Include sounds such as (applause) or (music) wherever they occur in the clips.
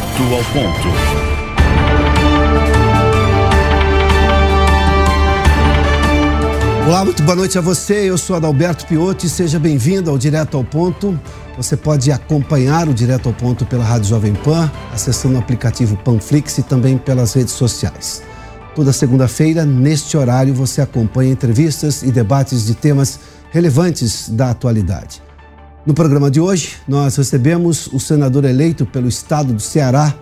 Direto ao ponto. Olá, muito boa noite a você. Eu sou Adalberto Piotti. Seja bem-vindo ao Direto ao Ponto. Você pode acompanhar o Direto ao Ponto pela Rádio Jovem Pan, acessando o aplicativo Panflix e também pelas redes sociais. Toda segunda-feira, neste horário, você acompanha entrevistas e debates de temas relevantes da atualidade. No programa de hoje, nós recebemos o senador eleito pelo estado do Ceará,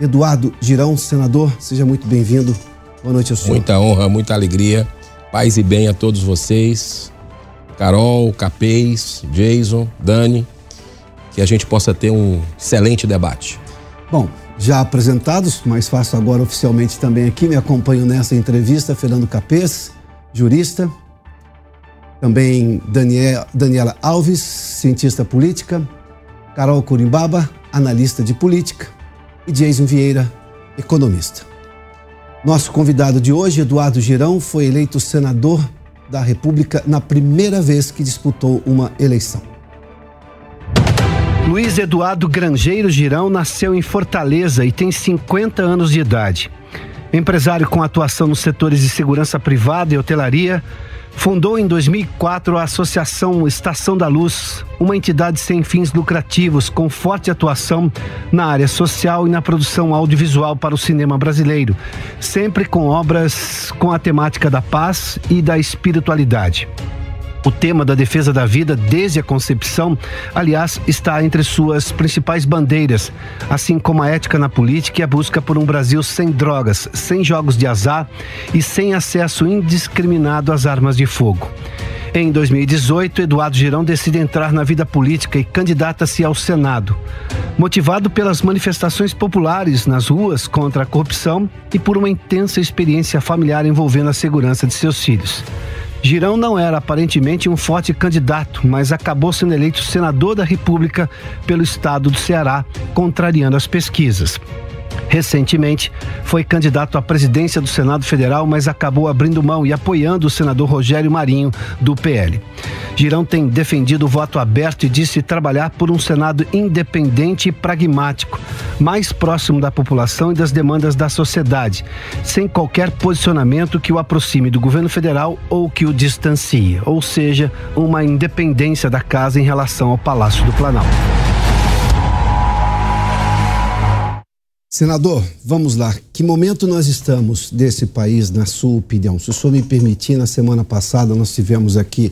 Eduardo Girão. Senador, seja muito bem-vindo. Boa noite ao senhor. Muita honra, muita alegria. Paz e bem a todos vocês. Carol, Capês, Jason, Dani. Que a gente possa ter um excelente debate. Bom, já apresentados, mas faço agora oficialmente também aqui, me acompanho nessa entrevista, Fernando Capês, jurista, também Daniel, Daniela Alves, cientista política, Carol Curimbaba, analista de política, e Jason Vieira, economista. Nosso convidado de hoje, Eduardo Girão, foi eleito senador da República na primeira vez que disputou uma eleição. Luiz Eduardo Grangeiro Girão nasceu em Fortaleza e tem 50 anos de idade. Empresário com atuação nos setores de segurança privada e hotelaria, Fundou em 2004 a Associação Estação da Luz, uma entidade sem fins lucrativos com forte atuação na área social e na produção audiovisual para o cinema brasileiro, sempre com obras com a temática da paz e da espiritualidade. O tema da defesa da vida desde a concepção, aliás, está entre suas principais bandeiras, assim como a ética na política e a busca por um Brasil sem drogas, sem jogos de azar e sem acesso indiscriminado às armas de fogo. Em 2018, Eduardo Girão decide entrar na vida política e candidata-se ao Senado. Motivado pelas manifestações populares nas ruas contra a corrupção e por uma intensa experiência familiar envolvendo a segurança de seus filhos. Girão não era aparentemente um forte candidato, mas acabou sendo eleito senador da República pelo estado do Ceará, contrariando as pesquisas. Recentemente, foi candidato à presidência do Senado Federal, mas acabou abrindo mão e apoiando o senador Rogério Marinho, do PL. Girão tem defendido o voto aberto e disse trabalhar por um Senado independente e pragmático, mais próximo da população e das demandas da sociedade, sem qualquer posicionamento que o aproxime do governo federal ou que o distancie, ou seja, uma independência da casa em relação ao Palácio do Planalto. Senador, vamos lá. Que momento nós estamos desse país, na sua opinião? Se o senhor me permitir, na semana passada nós tivemos aqui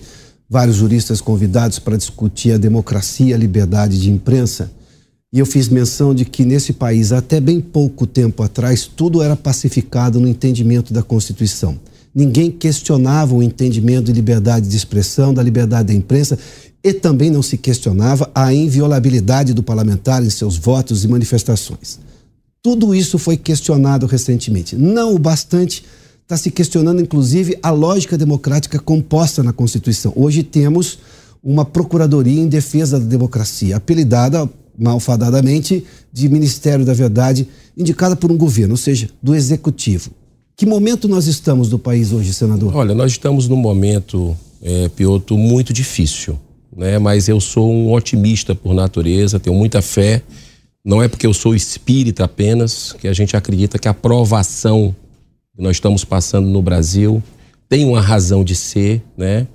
vários juristas convidados para discutir a democracia, a liberdade de imprensa. E eu fiz menção de que nesse país, até bem pouco tempo atrás, tudo era pacificado no entendimento da Constituição. Ninguém questionava o entendimento de liberdade de expressão, da liberdade da imprensa, e também não se questionava a inviolabilidade do parlamentar em seus votos e manifestações. Tudo isso foi questionado recentemente. Não o bastante, está se questionando inclusive a lógica democrática composta na Constituição. Hoje temos uma Procuradoria em Defesa da Democracia, apelidada malfadadamente de Ministério da Verdade, indicada por um governo, ou seja, do Executivo. Que momento nós estamos do país hoje, senador? Olha, nós estamos num momento, é, Pioto, muito difícil, né? mas eu sou um otimista por natureza, tenho muita fé não é porque eu sou espírita apenas que a gente acredita que a provação que nós estamos passando no Brasil tem uma razão de ser, né?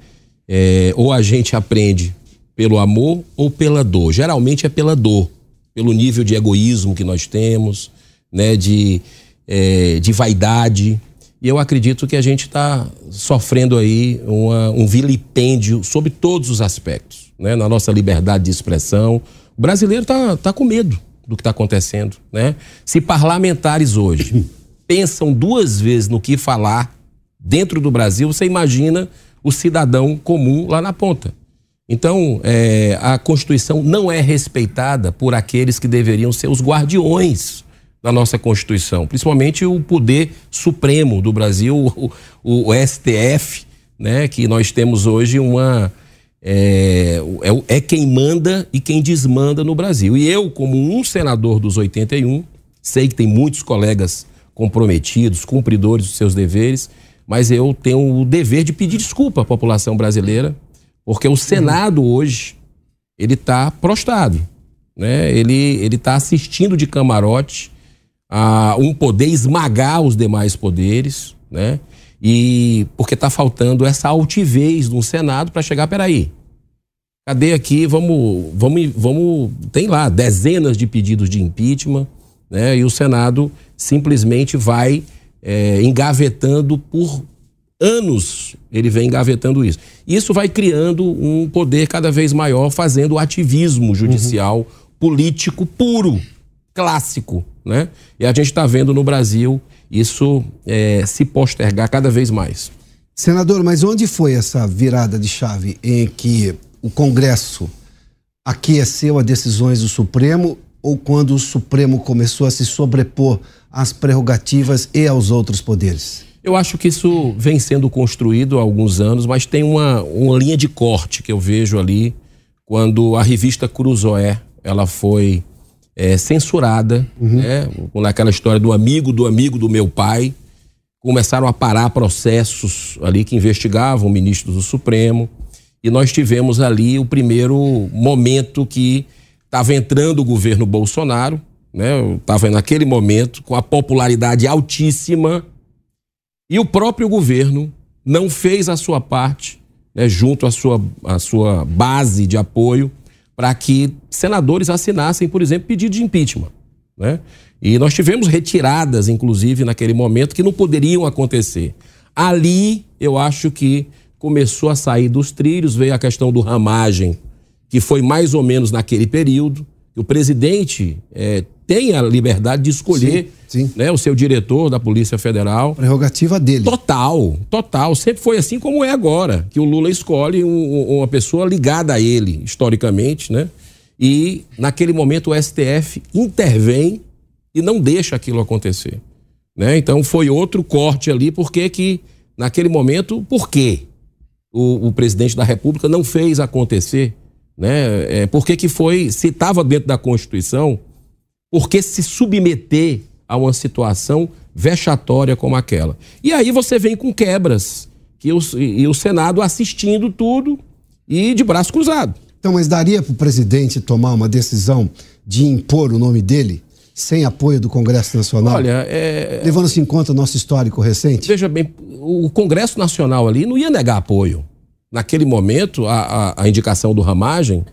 É, ou a gente aprende pelo amor ou pela dor. Geralmente é pela dor, pelo nível de egoísmo que nós temos, né? De, é, de vaidade. E eu acredito que a gente está sofrendo aí uma, um vilipêndio sobre todos os aspectos, né? Na nossa liberdade de expressão. O brasileiro está tá com medo do que está acontecendo, né? Se parlamentares hoje (coughs) pensam duas vezes no que falar dentro do Brasil, você imagina o cidadão comum lá na ponta. Então, é, a Constituição não é respeitada por aqueles que deveriam ser os guardiões da nossa Constituição, principalmente o poder supremo do Brasil, o, o, STF, né, que nós temos hoje uma é, é, é, quem manda e quem desmanda no Brasil. E eu, como um senador dos 81, sei que tem muitos colegas comprometidos, cumpridores dos seus deveres, mas eu tenho o dever de pedir desculpa à população brasileira, porque o Senado hoje ele está prostrado. né? Ele ele está assistindo de camarote a um poder esmagar os demais poderes, né? E porque está faltando essa altivez no Senado para chegar, peraí, cadê aqui? Vamos, vamos, vamos, tem lá dezenas de pedidos de impeachment, né? E o Senado simplesmente vai é, engavetando por anos ele vem engavetando isso. Isso vai criando um poder cada vez maior, fazendo ativismo judicial, uhum. político puro, clássico, né? E a gente está vendo no Brasil isso é, se postergar cada vez mais. Senador, mas onde foi essa virada de chave em que o Congresso aqueceu as decisões do Supremo ou quando o Supremo começou a se sobrepor às prerrogativas e aos outros poderes? Eu acho que isso vem sendo construído há alguns anos, mas tem uma, uma linha de corte que eu vejo ali quando a revista Cruzoé ela foi é, censurada, uhum. né? naquela história do amigo do amigo do meu pai. Começaram a parar processos ali que investigavam ministros do Supremo. E nós tivemos ali o primeiro momento que estava entrando o governo Bolsonaro, né? Estava naquele momento com a popularidade altíssima e o próprio governo não fez a sua parte, né, junto à sua, à sua base de apoio, para que senadores assinassem, por exemplo, pedido de impeachment. Né? E nós tivemos retiradas, inclusive, naquele momento, que não poderiam acontecer. Ali, eu acho que começou a sair dos trilhos, veio a questão do ramagem, que foi mais ou menos naquele período, o presidente é, tem a liberdade de escolher sim, sim. Né, o seu diretor da Polícia Federal. Prerrogativa dele. Total, total. Sempre foi assim como é agora, que o Lula escolhe um, uma pessoa ligada a ele, historicamente, né? E naquele momento o STF intervém e não deixa aquilo acontecer. Né? Então foi outro corte ali, porque que naquele momento, por quê? O, o presidente da República não fez acontecer, né? É, porque que foi, se estava dentro da Constituição, porque se submeter a uma situação vexatória como aquela. E aí você vem com quebras, que o, e o Senado assistindo tudo e de braço cruzado. Então, mas daria para o presidente tomar uma decisão de impor o nome dele sem apoio do Congresso Nacional? Olha, é... levando-se em conta o nosso histórico recente? Veja bem, o Congresso Nacional ali não ia negar apoio. Naquele momento, a, a, a indicação do Ramagem,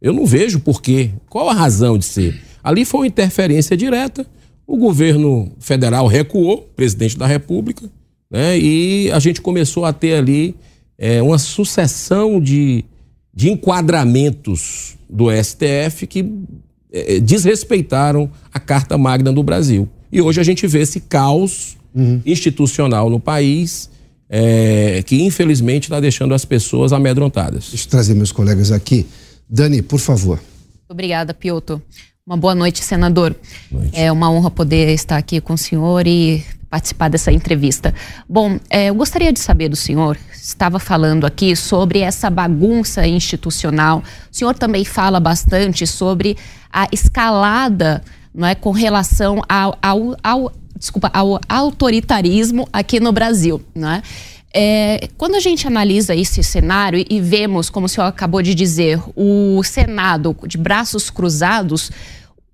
eu não vejo por quê. Qual a razão de ser? Ali foi uma interferência direta. O governo federal recuou, presidente da República, né? e a gente começou a ter ali é, uma sucessão de, de enquadramentos do STF que é, desrespeitaram a Carta Magna do Brasil. E hoje a gente vê esse caos uhum. institucional no país. É, que infelizmente está deixando as pessoas amedrontadas. Deixa eu trazer meus colegas aqui. Dani, por favor. Obrigada, Piotr. Uma boa noite, senador. Noite. É uma honra poder estar aqui com o senhor e participar dessa entrevista. Bom, é, eu gostaria de saber do senhor, estava falando aqui sobre essa bagunça institucional. O senhor também fala bastante sobre a escalada não é, com relação ao, ao, ao desculpa, ao autoritarismo aqui no Brasil. Não é? É, quando a gente analisa esse cenário e vemos, como o senhor acabou de dizer, o Senado de braços cruzados,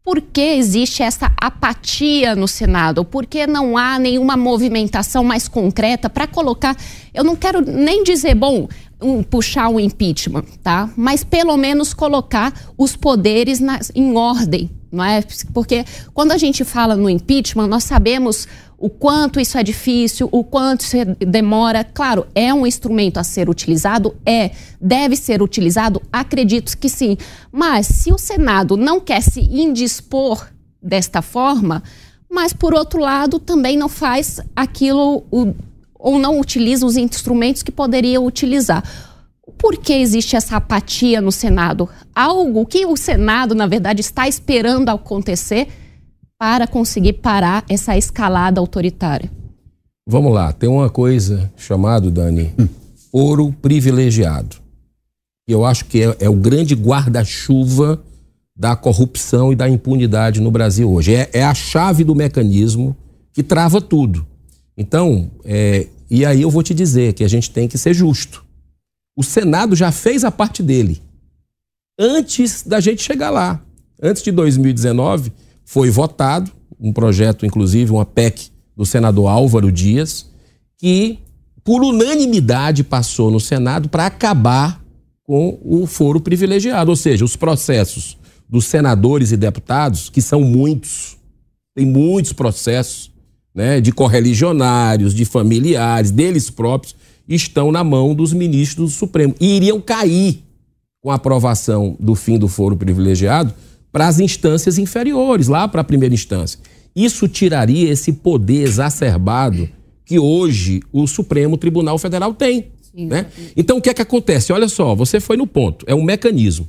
por que existe essa apatia no Senado? Por que não há nenhuma movimentação mais concreta para colocar. Eu não quero nem dizer, bom, um, puxar um impeachment, tá? Mas pelo menos colocar os poderes em ordem, não é? Porque quando a gente fala no impeachment, nós sabemos o quanto isso é difícil, o quanto isso demora. Claro, é um instrumento a ser utilizado? É. Deve ser utilizado? Acredito que sim. Mas se o Senado não quer se indispor desta forma, mas por outro lado também não faz aquilo ou não utiliza os instrumentos que poderia utilizar. Por que existe essa apatia no Senado? Algo que o Senado, na verdade, está esperando acontecer para conseguir parar essa escalada autoritária? Vamos lá, tem uma coisa chamada, Dani, hum. ouro privilegiado. Eu acho que é, é o grande guarda-chuva da corrupção e da impunidade no Brasil hoje. É, é, a chave do mecanismo que trava tudo. Então, é, e aí eu vou te dizer que a gente tem que ser justo. O Senado já fez a parte dele antes da gente chegar lá. Antes de 2019, foi votado um projeto, inclusive, uma PEC do senador Álvaro Dias, que por unanimidade passou no Senado para acabar com o foro privilegiado, ou seja, os processos dos senadores e deputados, que são muitos, tem muitos processos, né, de correligionários, de familiares, deles próprios, estão na mão dos ministros do Supremo e iriam cair com a aprovação do fim do foro privilegiado para as instâncias inferiores, lá para a primeira instância. Isso tiraria esse poder exacerbado que hoje o Supremo Tribunal Federal tem. Sim, né? Então, o que é que acontece? Olha só, você foi no ponto. É um mecanismo.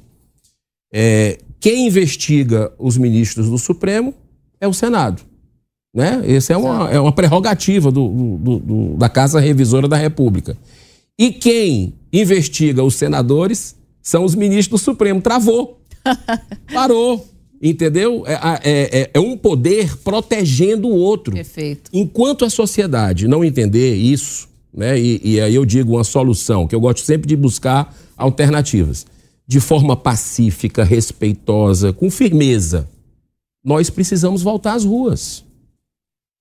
É, quem investiga os ministros do Supremo é o Senado. Né? Essa é uma, é uma prerrogativa do, do, do, da Casa Revisora da República. E quem investiga os senadores são os ministros do Supremo. Travou. (laughs) Parou. Entendeu? É, é, é, é, um poder protegendo o outro. Perfeito. Enquanto a sociedade não entender isso, né, e, e aí eu digo uma solução, que eu gosto sempre de buscar alternativas, de forma pacífica, respeitosa, com firmeza, nós precisamos voltar às ruas.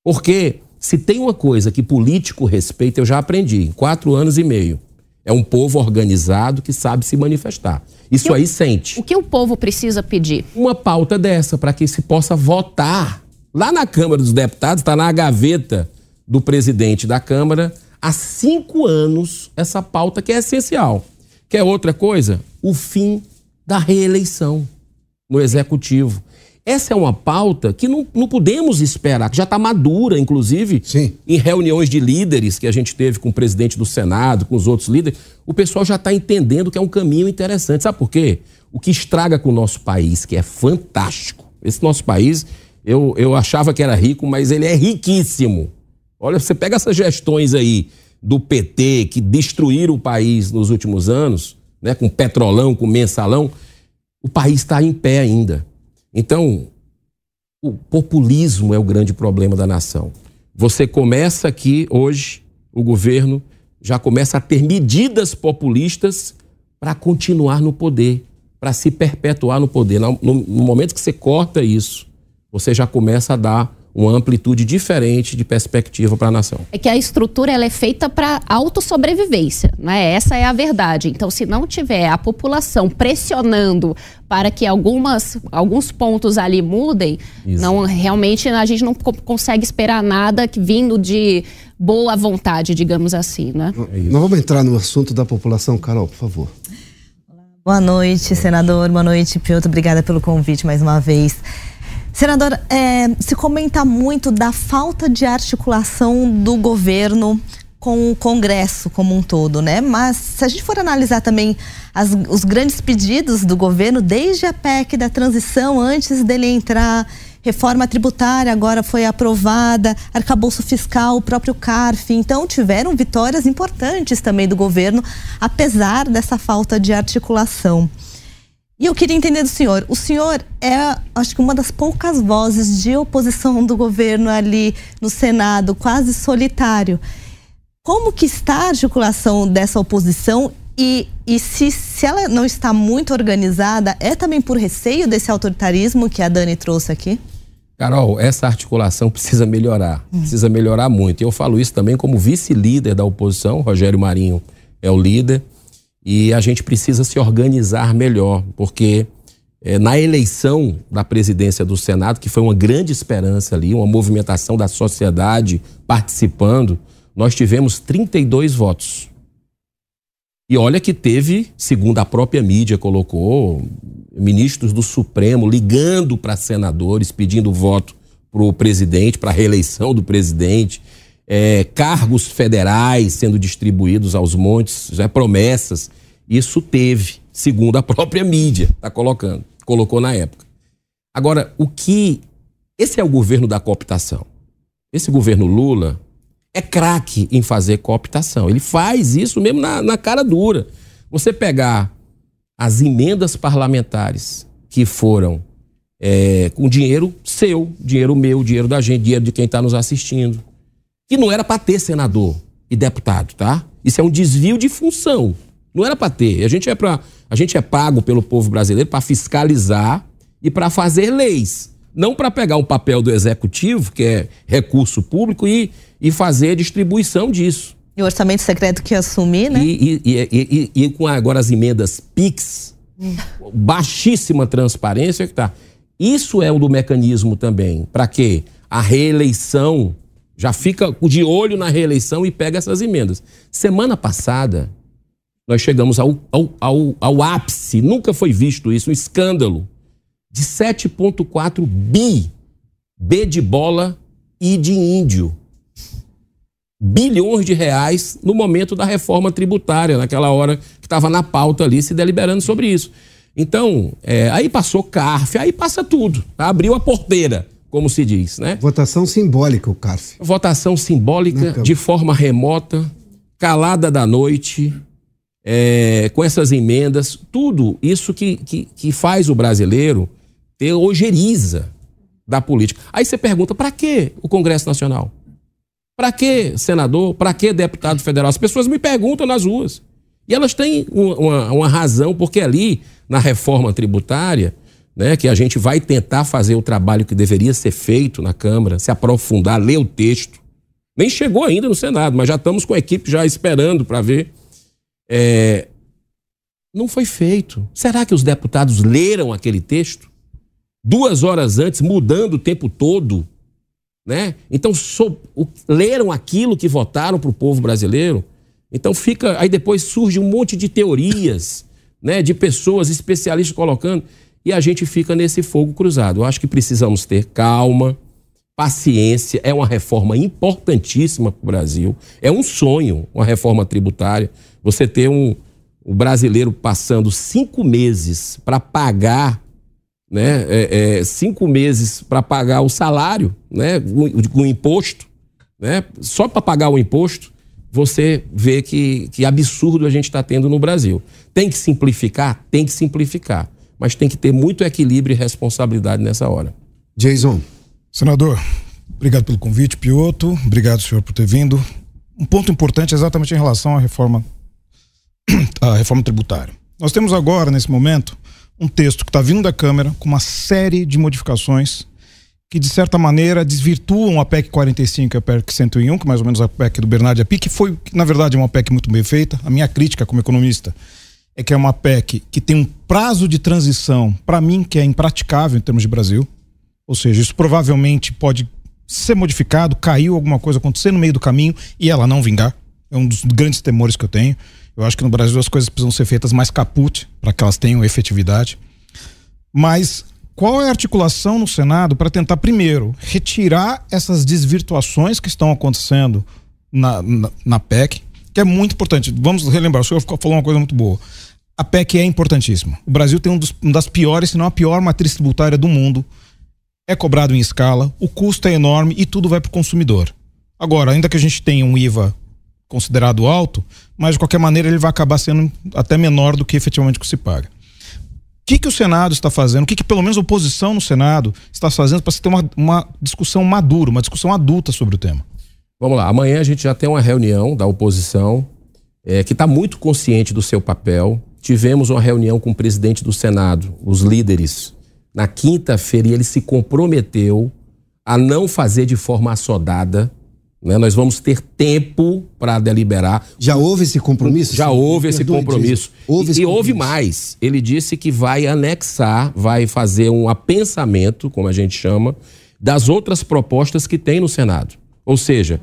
Porque se tem uma coisa que político respeita, eu já aprendi em quatro anos e meio. É um povo organizado que sabe se manifestar. Isso aí sente. O que o povo precisa pedir? Uma pauta dessa, para que se possa votar. Lá na Câmara dos Deputados, está na gaveta do presidente da Câmara, há cinco anos, essa pauta que é essencial. Que é outra coisa? O fim da reeleição no Executivo. Essa é uma pauta que não, não podemos esperar, que já está madura, inclusive, Sim. em reuniões de líderes que a gente teve com o presidente do Senado, com os outros líderes. O pessoal já está entendendo que é um caminho interessante. Sabe por quê? O que estraga com o nosso país, que é fantástico. Esse nosso país, eu, eu achava que era rico, mas ele é riquíssimo. Olha, você pega essas gestões aí do PT que destruíram o país nos últimos anos, né, com petrolão, com mensalão, o país está em pé ainda. Então, o populismo é o grande problema da nação. Você começa aqui hoje, o governo já começa a ter medidas populistas para continuar no poder, para se perpetuar no poder. No, no, no momento que você corta isso, você já começa a dar uma amplitude diferente de perspectiva para a nação. É que a estrutura ela é feita para autossobrevivência, né? Essa é a verdade. Então, se não tiver a população pressionando para que algumas, alguns pontos ali mudem, Isso. não realmente a gente não consegue esperar nada vindo de boa vontade, digamos assim, né? É Nós vamos entrar no assunto da população, Carol, por favor. Boa noite, senador. Boa noite, Piotr. Obrigada pelo convite mais uma vez. Senadora, é, se comenta muito da falta de articulação do governo com o Congresso como um todo, né? Mas se a gente for analisar também as, os grandes pedidos do governo, desde a PEC da transição, antes dele entrar, reforma tributária agora foi aprovada, arcabouço fiscal, o próprio CARF. Então, tiveram vitórias importantes também do governo, apesar dessa falta de articulação. E eu queria entender do senhor. O senhor é, acho que, uma das poucas vozes de oposição do governo ali no Senado, quase solitário. Como que está a articulação dessa oposição e, e se, se ela não está muito organizada, é também por receio desse autoritarismo que a Dani trouxe aqui? Carol, essa articulação precisa melhorar, hum. precisa melhorar muito. Eu falo isso também como vice-líder da oposição, Rogério Marinho é o líder. E a gente precisa se organizar melhor, porque é, na eleição da presidência do Senado, que foi uma grande esperança ali, uma movimentação da sociedade participando, nós tivemos 32 votos. E olha que teve, segundo a própria mídia colocou, ministros do Supremo ligando para senadores pedindo voto para o presidente, para a reeleição do presidente é, cargos federais sendo distribuídos aos montes, já promessas. Isso teve, segundo a própria mídia, está colocando, colocou na época. Agora, o que. Esse é o governo da cooptação. Esse governo Lula é craque em fazer cooptação. Ele faz isso mesmo na, na cara dura. Você pegar as emendas parlamentares que foram é, com dinheiro seu, dinheiro meu, dinheiro da gente, dinheiro de quem está nos assistindo que não era para ter senador e deputado, tá? Isso é um desvio de função. Não era para ter. A gente é para a gente é pago pelo povo brasileiro para fiscalizar e para fazer leis. Não para pegar um papel do executivo, que é recurso público, e, e fazer a distribuição disso. E o orçamento secreto que assumir, né? E, e, e, e, com agora as emendas PIX, baixíssima transparência que tá. Isso é o do mecanismo também. Para quê? A reeleição já fica de olho na reeleição e pega essas emendas. Semana passada, nós chegamos ao, ao, ao, ao ápice, nunca foi visto isso, um escândalo de 7,4 bi, B de bola e de índio. Bilhões de reais no momento da reforma tributária, naquela hora que estava na pauta ali se deliberando sobre isso. Então, é, aí passou CARF, aí passa tudo. Abriu a porteira, como se diz, né? Votação simbólica, o CARF. Votação simbólica, de forma remota, calada da noite, é, com essas emendas, tudo isso que, que, que faz o brasileiro ter ojeriza da política. Aí você pergunta, para que o Congresso Nacional? Para que senador? Para que deputado federal? As pessoas me perguntam nas ruas. E elas têm uma, uma, razão, porque ali, na reforma tributária, né, que a gente vai tentar fazer o trabalho que deveria ser feito na Câmara, se aprofundar, ler o texto. Nem chegou ainda no Senado, mas já estamos com a equipe já esperando para ver. É... Não foi feito. Será que os deputados leram aquele texto? duas horas antes, mudando o tempo todo, né? Então leram aquilo que votaram para o povo brasileiro. Então fica, aí depois surge um monte de teorias, né? De pessoas especialistas colocando e a gente fica nesse fogo cruzado. Eu acho que precisamos ter calma, paciência. É uma reforma importantíssima para o Brasil. É um sonho, uma reforma tributária. Você ter um, o brasileiro passando cinco meses para pagar né, é, é, cinco meses para pagar o salário, né, o imposto, né, só para pagar o imposto, você vê que, que absurdo a gente está tendo no Brasil. Tem que simplificar? Tem que simplificar. Mas tem que ter muito equilíbrio e responsabilidade nessa hora. Jason. Senador, obrigado pelo convite, Pioto. Obrigado, senhor, por ter vindo. Um ponto importante é exatamente em relação à reforma, (clears throat) à reforma tributária. Nós temos agora, nesse momento, um texto que está vindo da Câmara com uma série de modificações que, de certa maneira, desvirtuam a PEC 45 e a PEC 101, que é mais ou menos a PEC do Bernardo Api, que foi, na verdade, uma PEC muito bem feita. A minha crítica como economista é que é uma PEC que tem um prazo de transição, para mim, que é impraticável em termos de Brasil. Ou seja, isso provavelmente pode ser modificado, caiu alguma coisa, acontecer no meio do caminho e ela não vingar. É um dos grandes temores que eu tenho. Eu acho que no Brasil as coisas precisam ser feitas mais caput para que elas tenham efetividade. Mas qual é a articulação no Senado para tentar, primeiro, retirar essas desvirtuações que estão acontecendo na, na, na, PEC, que é muito importante. Vamos relembrar, o senhor falou uma coisa muito boa. A PEC é importantíssima. O Brasil tem um dos, uma das piores, se não a pior matriz tributária do mundo. É cobrado em escala, o custo é enorme e tudo vai para o consumidor. Agora, ainda que a gente tenha um IVA considerado alto, mas de qualquer maneira ele vai acabar sendo até menor do que efetivamente que se paga. O que, que o Senado está fazendo? O que, que pelo menos a oposição no Senado está fazendo para se ter uma, uma discussão madura, uma discussão adulta sobre o tema? Vamos lá, amanhã a gente já tem uma reunião da oposição é, que está muito consciente do seu papel. Tivemos uma reunião com o presidente do Senado, os líderes, na quinta-feira, e ele se comprometeu a não fazer de forma assodada né? Nós vamos ter tempo para deliberar. Já houve esse compromisso? Já houve esse compromisso. Houve esse e, compromisso. houve mais. Ele disse que vai anexar, vai fazer um apensamento, como a gente chama, das outras propostas que tem no Senado. Ou seja,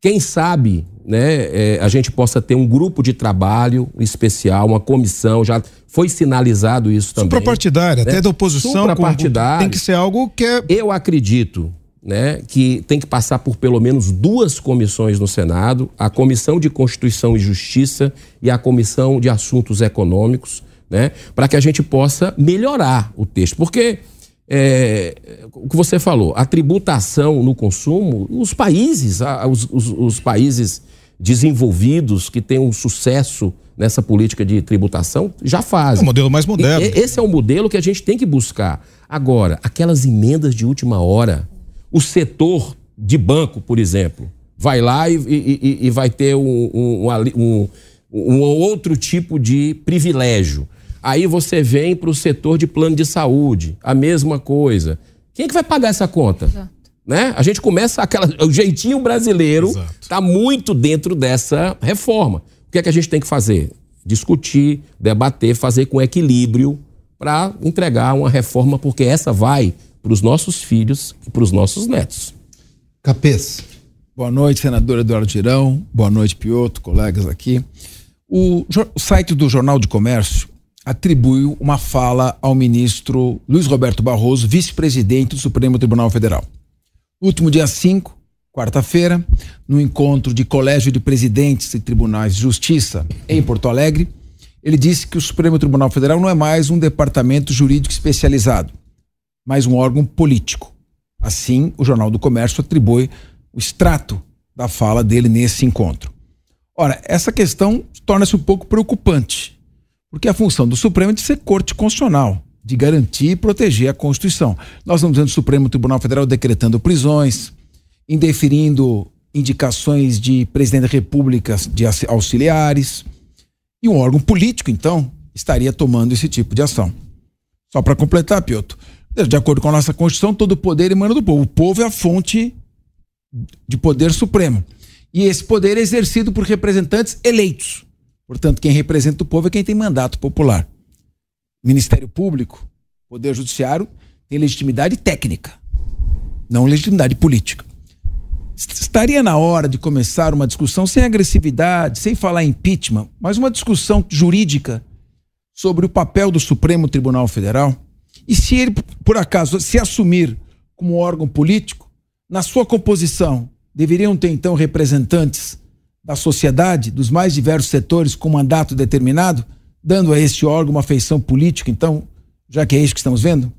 quem sabe né, é, a gente possa ter um grupo de trabalho especial, uma comissão, já foi sinalizado isso também. Suprapartidária, né? até da oposição. Suprapartidária. Tem que ser algo que é. Eu acredito né, que tem que passar por pelo menos duas comissões no Senado, a Comissão de Constituição e Justiça e a Comissão de Assuntos Econômicos, né, para que a gente possa melhorar o texto. Porque é, o que você falou, a tributação no consumo, os países, os, os, os países desenvolvidos que têm um sucesso nessa política de tributação já fazem. É um modelo mais moderno. E, esse é o modelo que a gente tem que buscar. Agora, aquelas emendas de última hora, o setor de banco, por exemplo, vai lá e, e, e vai ter um, um, um, um outro tipo de privilégio. Aí você vem para o setor de plano de saúde, a mesma coisa. Quem é que vai pagar essa conta? Exato. Né? A gente começa aquela. O jeitinho brasileiro está muito dentro dessa reforma. O que é que a gente tem que fazer? Discutir, debater, fazer com equilíbrio para entregar uma reforma, porque essa vai para os nossos filhos e para os nossos netos. Capês. Boa noite, senador Eduardo Girão. Boa noite, Pioto, colegas aqui. O, o site do Jornal de Comércio atribuiu uma fala ao ministro Luiz Roberto Barroso, vice-presidente do Supremo Tribunal Federal. último dia 5, quarta-feira, no encontro de Colégio de Presidentes de Tribunais de Justiça em Porto Alegre, ele disse que o Supremo Tribunal Federal não é mais um departamento jurídico especializado, mas um órgão político. Assim, o Jornal do Comércio atribui o extrato da fala dele nesse encontro. Ora, essa questão torna-se um pouco preocupante, porque a função do Supremo é de ser corte constitucional, de garantir e proteger a Constituição. Nós estamos vendo o Supremo Tribunal Federal decretando prisões, indeferindo indicações de presidente da República de auxiliares, e um órgão político, então, estaria tomando esse tipo de ação. Só para completar, Piotr, de acordo com a nossa Constituição, todo poder emana do povo. O povo é a fonte de poder supremo. E esse poder é exercido por representantes eleitos. Portanto, quem representa o povo é quem tem mandato popular. Ministério Público, Poder Judiciário, tem legitimidade técnica, não legitimidade política. Estaria na hora de começar uma discussão sem agressividade, sem falar impeachment, mas uma discussão jurídica sobre o papel do Supremo Tribunal Federal? E se ele, por acaso, se assumir como órgão político, na sua composição, deveriam ter então representantes da sociedade, dos mais diversos setores, com mandato determinado, dando a este órgão uma feição política, então, já que é isso que estamos vendo?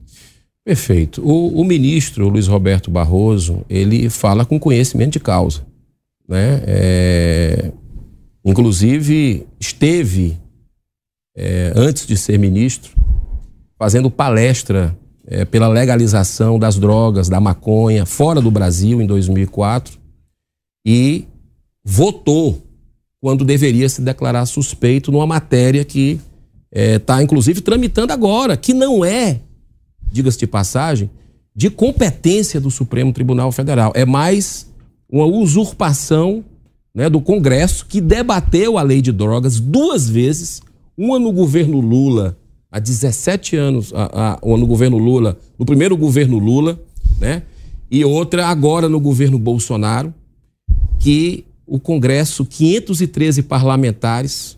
Perfeito. O, o ministro Luiz Roberto Barroso, ele fala com conhecimento de causa. Né? É, inclusive, esteve, é, antes de ser ministro, fazendo palestra é, pela legalização das drogas, da maconha, fora do Brasil, em 2004, e votou quando deveria se declarar suspeito numa matéria que está, é, inclusive, tramitando agora, que não é, diga-se de passagem, de competência do Supremo Tribunal Federal. É mais uma usurpação né, do Congresso que debateu a lei de drogas duas vezes, uma no governo Lula, há 17 anos, a, a, no governo Lula, no primeiro governo Lula, né, e outra agora no governo Bolsonaro, que o Congresso, 513 parlamentares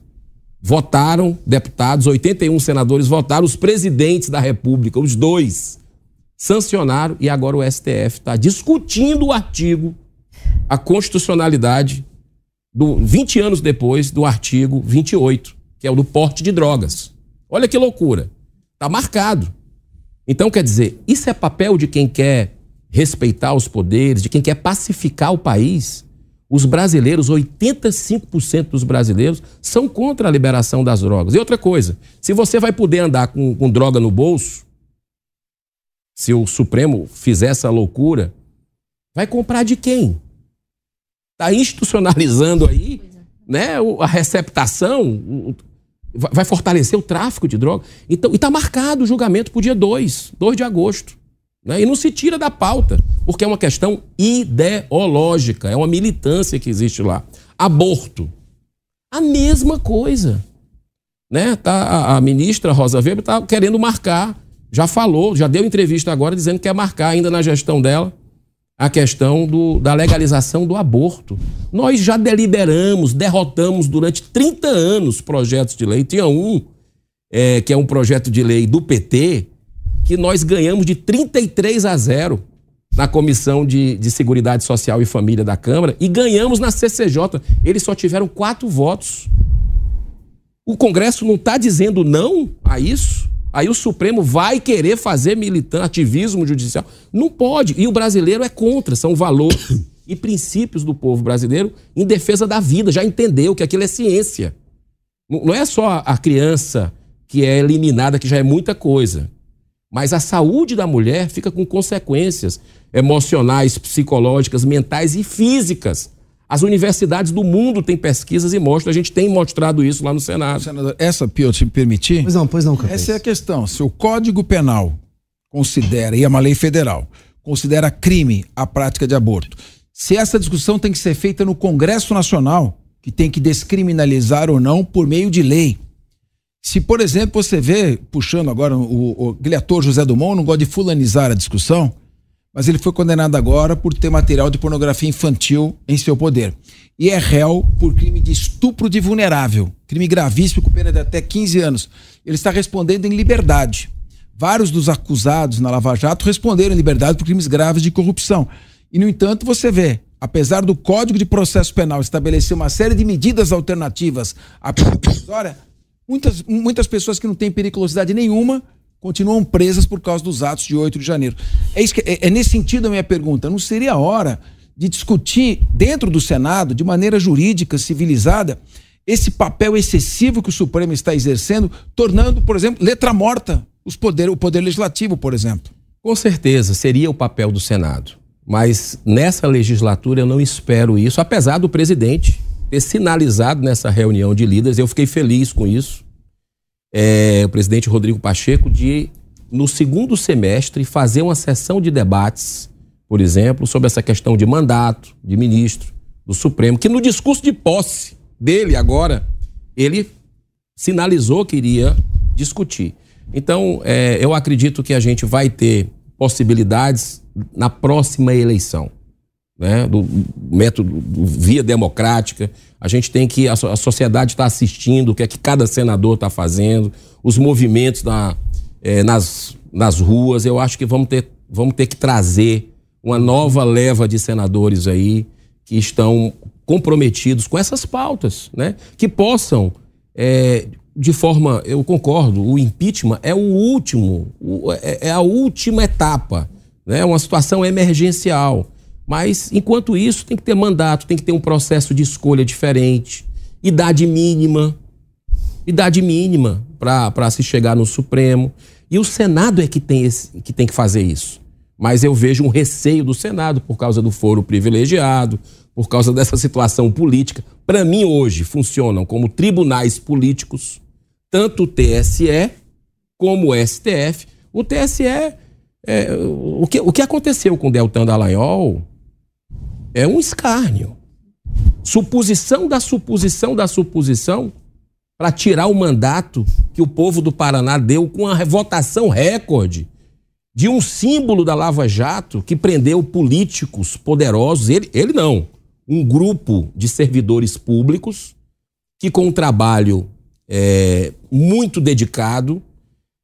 votaram, deputados, 81 senadores votaram, os presidentes da República, os dois, sancionaram e agora o STF está discutindo o artigo, a constitucionalidade, do 20 anos depois do artigo 28, que é o do porte de drogas. Olha que loucura. Está marcado. Então, quer dizer, isso é papel de quem quer respeitar os poderes, de quem quer pacificar o país os brasileiros, 85% dos brasileiros, são contra a liberação das drogas. E outra coisa, se você vai poder andar com, com droga no bolso, se o Supremo fizer essa loucura, vai comprar de quem? Está institucionalizando aí né, a receptação, vai fortalecer o tráfico de droga. Então, e está marcado o julgamento para o dia 2, 2 de agosto. Né? E não se tira da pauta, porque é uma questão ideológica, é uma militância que existe lá. Aborto. A mesma coisa. Né? Tá, a, a ministra Rosa Weber está querendo marcar, já falou, já deu entrevista agora dizendo que quer marcar ainda na gestão dela a questão do, da legalização do aborto. Nós já deliberamos, derrotamos durante 30 anos projetos de lei. Tinha um, é, que é um projeto de lei do PT, que nós ganhamos de 33 a 0 na Comissão de, de Seguridade Social e Família da Câmara e ganhamos na CCJ. Eles só tiveram quatro votos. O Congresso não está dizendo não a isso? Aí o Supremo vai querer fazer militante, ativismo judicial? Não pode. E o brasileiro é contra. São valores (coughs) e princípios do povo brasileiro em defesa da vida. Já entendeu que aquilo é ciência. Não é só a criança que é eliminada, que já é muita coisa. Mas a saúde da mulher fica com consequências emocionais, psicológicas, mentais e físicas As universidades do mundo têm pesquisas e mostram, a gente tem mostrado isso lá no Senado. Senador, essa, Pio, se me permitir. Pois não, pois não, Capês. Essa é a questão. Se o Código Penal considera, e é uma lei federal, considera crime a prática de aborto, se essa discussão tem que ser feita no Congresso Nacional, que tem que descriminalizar ou não por meio de lei. Se, por exemplo, você vê, puxando agora o, o ator José Dumont, não gosta de fulanizar a discussão, mas ele foi condenado agora por ter material de pornografia infantil em seu poder. E é réu por crime de estupro de vulnerável, crime gravíssimo com pena de até 15 anos. Ele está respondendo em liberdade. Vários dos acusados na Lava Jato responderam em liberdade por crimes graves de corrupção. E, no entanto, você vê, apesar do Código de Processo Penal estabelecer uma série de medidas alternativas à prisão provisória, muitas, muitas pessoas que não têm periculosidade nenhuma continuam presas por causa dos atos de 8 de janeiro. É, isso que, é, é nesse sentido a minha pergunta. Não seria a hora de discutir dentro do Senado, de maneira jurídica, civilizada, esse papel excessivo que o Supremo está exercendo, tornando, por exemplo, letra morta os poder, o poder legislativo, por exemplo? Com certeza, seria o papel do Senado. Mas nessa legislatura eu não espero isso, apesar do presidente ter sinalizado nessa reunião de líderes, eu fiquei feliz com isso é, o presidente Rodrigo Pacheco de, no segundo semestre, fazer uma sessão de debates, por exemplo, sobre essa questão de mandato de ministro do Supremo, que no discurso de posse dele agora, ele sinalizou que iria discutir. Então, é, eu acredito que a gente vai ter possibilidades na próxima eleição né, do método do via democrática. A gente tem que a, a sociedade está assistindo o que é que cada senador está fazendo, os movimentos na, é, nas, nas ruas. Eu acho que vamos ter, vamos ter que trazer uma nova leva de senadores aí que estão comprometidos com essas pautas, né, que possam é, de forma, eu concordo, o impeachment é o último, é, é a última etapa, né? Uma situação emergencial. Mas, enquanto isso, tem que ter mandato, tem que ter um processo de escolha diferente, idade mínima, idade mínima para se chegar no Supremo. E o Senado é que tem, esse, que tem que fazer isso. Mas eu vejo um receio do Senado por causa do foro privilegiado, por causa dessa situação política. Para mim, hoje, funcionam como tribunais políticos, tanto o TSE como o STF. O TSE, é, o, que, o que aconteceu com o Deltan Dallagnol é um escárnio. Suposição da suposição da suposição para tirar o mandato que o povo do Paraná deu com a votação recorde de um símbolo da Lava Jato que prendeu políticos poderosos. Ele, ele não. Um grupo de servidores públicos que, com um trabalho é, muito dedicado,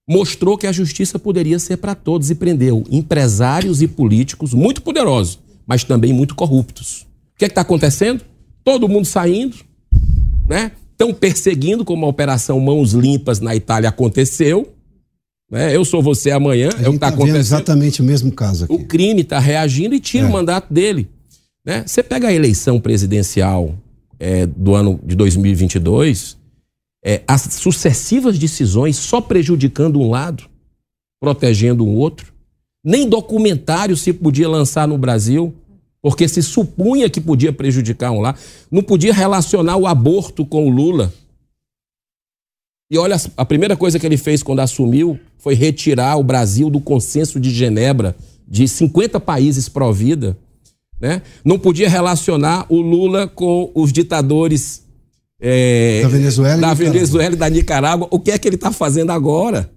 mostrou que a justiça poderia ser para todos e prendeu empresários e políticos muito poderosos mas também muito corruptos. O que é está acontecendo? Todo mundo saindo, né? Estão perseguindo, como a Operação Mãos Limpas na Itália aconteceu. Né? Eu sou você amanhã, a é o que está tá acontecendo. exatamente o mesmo caso aqui. O crime está reagindo e tira é. o mandato dele. Né? Você pega a eleição presidencial é, do ano de 2022, é, as sucessivas decisões só prejudicando um lado, protegendo um outro. Nem documentário se podia lançar no Brasil, porque se supunha que podia prejudicar um lá. Não podia relacionar o aborto com o Lula. E olha, a primeira coisa que ele fez quando assumiu foi retirar o Brasil do consenso de Genebra, de 50 países pró-vida. Né? Não podia relacionar o Lula com os ditadores é, da Venezuela, da Venezuela e da Nicarágua. O que é que ele está fazendo agora?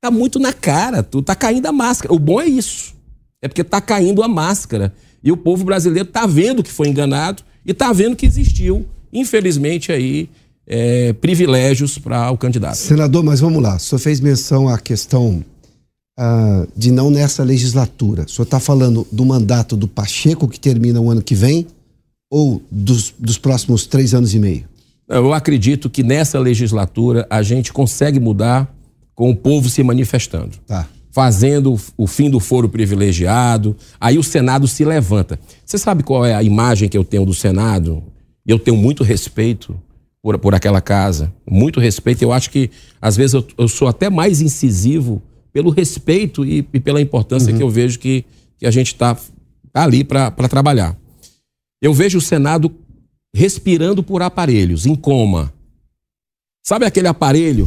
Tá muito na cara, tu tá caindo a máscara. O bom é isso. É porque tá caindo a máscara. E o povo brasileiro tá vendo que foi enganado e tá vendo que existiu, infelizmente, aí, é, privilégios para o candidato. Senador, mas vamos lá. O senhor fez menção à questão uh, de não nessa legislatura. O senhor está falando do mandato do Pacheco, que termina o ano que vem, ou dos, dos próximos três anos e meio? Eu acredito que nessa legislatura a gente consegue mudar com o povo se manifestando. Tá. Fazendo o fim do foro privilegiado. Aí o Senado se levanta. Você sabe qual é a imagem que eu tenho do Senado? Eu tenho muito respeito por, por aquela casa. Muito respeito. Eu acho que, às vezes, eu, eu sou até mais incisivo pelo respeito e, e pela importância uhum. que eu vejo que, que a gente está tá ali para trabalhar. Eu vejo o Senado respirando por aparelhos, em coma. Sabe aquele aparelho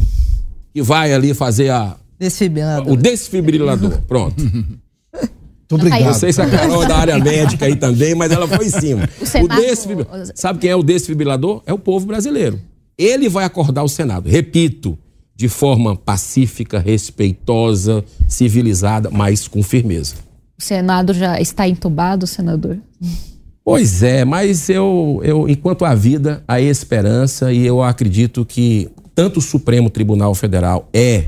que vai ali fazer a, Desfibrilador. o desfibrilador? Pronto. Muito obrigado. Não sei se a Carol é da área médica aí também, mas ela foi em cima. O desfibri- Sabe quem é o desfibrilador? É o povo brasileiro. Ele vai acordar o Senado. Repito, de forma pacífica, respeitosa, civilizada, mas com firmeza. O Senado já está entubado, senador? Pois é, mas eu, eu, enquanto há vida, há esperança e eu acredito que tanto o Supremo Tribunal Federal é,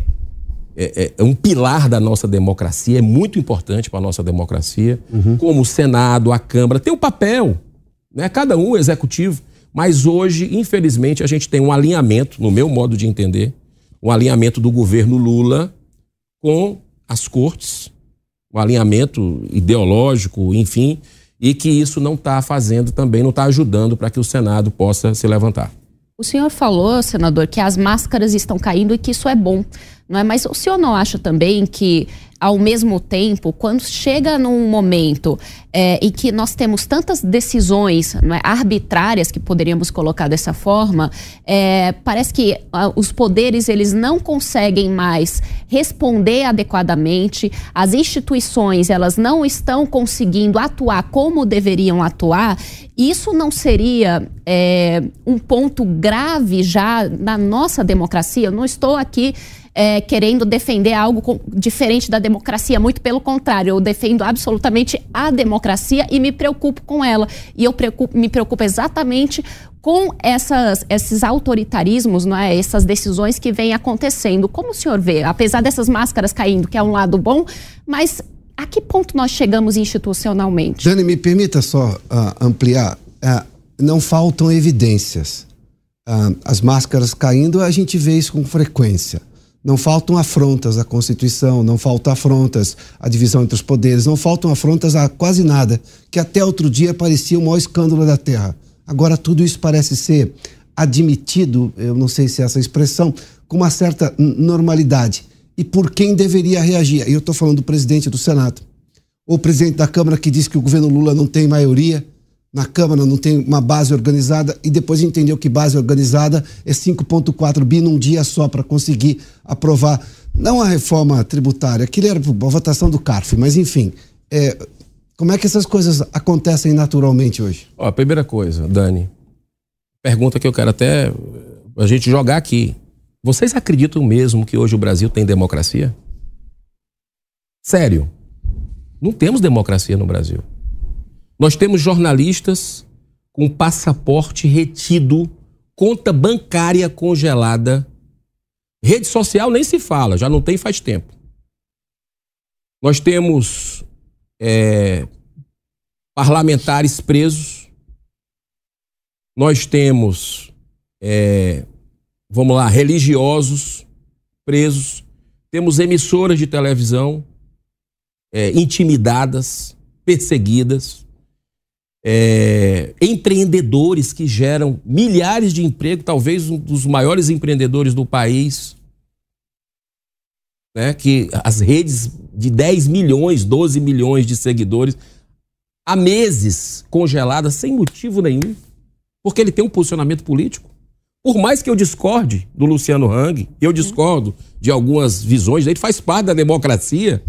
é, é um pilar da nossa democracia, é muito importante para a nossa democracia, como o Senado, a Câmara, tem um papel, né? cada um o executivo, mas hoje, infelizmente, a gente tem um alinhamento, no meu modo de entender, um alinhamento do governo Lula com as cortes, um alinhamento ideológico, enfim, e que isso não está fazendo também, não está ajudando para que o Senado possa se levantar. O senhor falou, senador, que as máscaras estão caindo e que isso é bom, não é? Mas o senhor não acha também que, ao mesmo tempo, quando chega num momento é, em que nós temos tantas decisões é, arbitrárias, que poderíamos colocar dessa forma, é, parece que os poderes eles não conseguem mais responder adequadamente, as instituições elas não estão conseguindo atuar como deveriam atuar. Isso não seria é, um ponto grave já na nossa democracia? Eu não estou aqui é, querendo defender algo com- diferente da democracia. Muito pelo contrário, eu defendo absolutamente a democracia e me preocupo com ela. E eu preocupo- me preocupo exatamente com essas, esses autoritarismos, não é? essas decisões que vêm acontecendo. Como o senhor vê? Apesar dessas máscaras caindo, que é um lado bom, mas a que ponto nós chegamos institucionalmente? Dani, me permita só ah, ampliar. Ah, não faltam evidências. Ah, as máscaras caindo, a gente vê isso com frequência. Não faltam afrontas à Constituição, não faltam afrontas à divisão entre os poderes, não faltam afrontas a quase nada, que até outro dia parecia o maior escândalo da Terra. Agora tudo isso parece ser admitido, eu não sei se é essa expressão, com uma certa normalidade. E por quem deveria reagir? Eu estou falando do presidente do Senado o presidente da Câmara que diz que o governo Lula não tem maioria na Câmara, não tem uma base organizada, e depois entendeu que base organizada é 5,4 bi num dia só para conseguir aprovar, não a reforma tributária, aquilo era a votação do CARF, mas enfim, é, como é que essas coisas acontecem naturalmente hoje? Ó, a primeira coisa, Dani, pergunta que eu quero até a gente jogar aqui. Vocês acreditam mesmo que hoje o Brasil tem democracia? Sério. Não temos democracia no Brasil. Nós temos jornalistas com passaporte retido, conta bancária congelada. Rede social nem se fala, já não tem faz tempo. Nós temos é, parlamentares presos. Nós temos, é, vamos lá, religiosos presos. Temos emissoras de televisão é, intimidadas, perseguidas. É, empreendedores que geram milhares de empregos, talvez um dos maiores empreendedores do país. Né, que as redes de 10 milhões, 12 milhões de seguidores há meses congeladas sem motivo nenhum, porque ele tem um posicionamento político. Por mais que eu discorde do Luciano Hang, eu discordo de algumas visões dele, faz parte da democracia,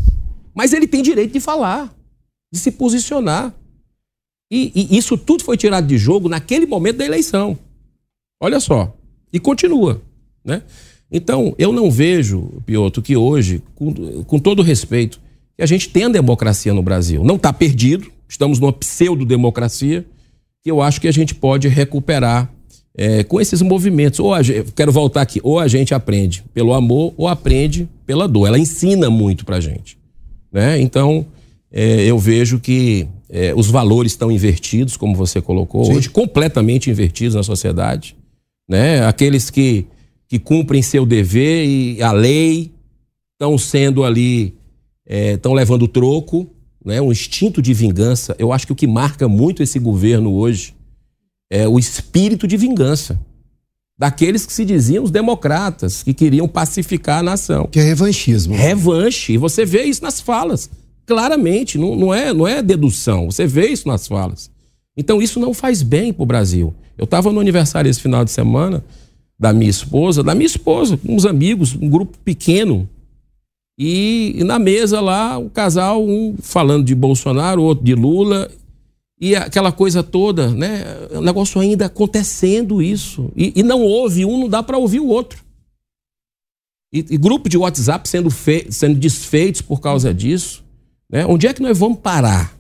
mas ele tem direito de falar, de se posicionar. E, e isso tudo foi tirado de jogo naquele momento da eleição. Olha só. E continua, né? Então, eu não vejo, Piotr, que hoje, com, com todo respeito, que a gente tenha democracia no Brasil. Não está perdido, estamos numa pseudo-democracia, que eu acho que a gente pode recuperar é, com esses movimentos. Ou a quero voltar aqui, ou a gente aprende pelo amor, ou aprende pela dor. Ela ensina muito pra gente. Né? Então, é, eu vejo que é, os valores estão invertidos, como você colocou, Sim. hoje completamente invertidos na sociedade. Né? Aqueles que, que cumprem seu dever e a lei estão sendo ali, estão levando troco, né? um instinto de vingança. Eu acho que o que marca muito esse governo hoje é o espírito de vingança daqueles que se diziam os democratas, que queriam pacificar a nação. Que é revanchismo. Revanche. E você vê isso nas falas. Claramente, não, não, é, não é dedução. Você vê isso nas falas. Então isso não faz bem para o Brasil. Eu estava no aniversário esse final de semana da minha esposa, da minha esposa, uns amigos, um grupo pequeno. E, e na mesa lá, o um casal, um falando de Bolsonaro, outro de Lula, e aquela coisa toda, né? O negócio ainda acontecendo isso. E, e não ouve um, não dá para ouvir o outro. E, e, grupo de WhatsApp sendo, fe, sendo desfeitos por causa disso. Né? Onde é que nós vamos parar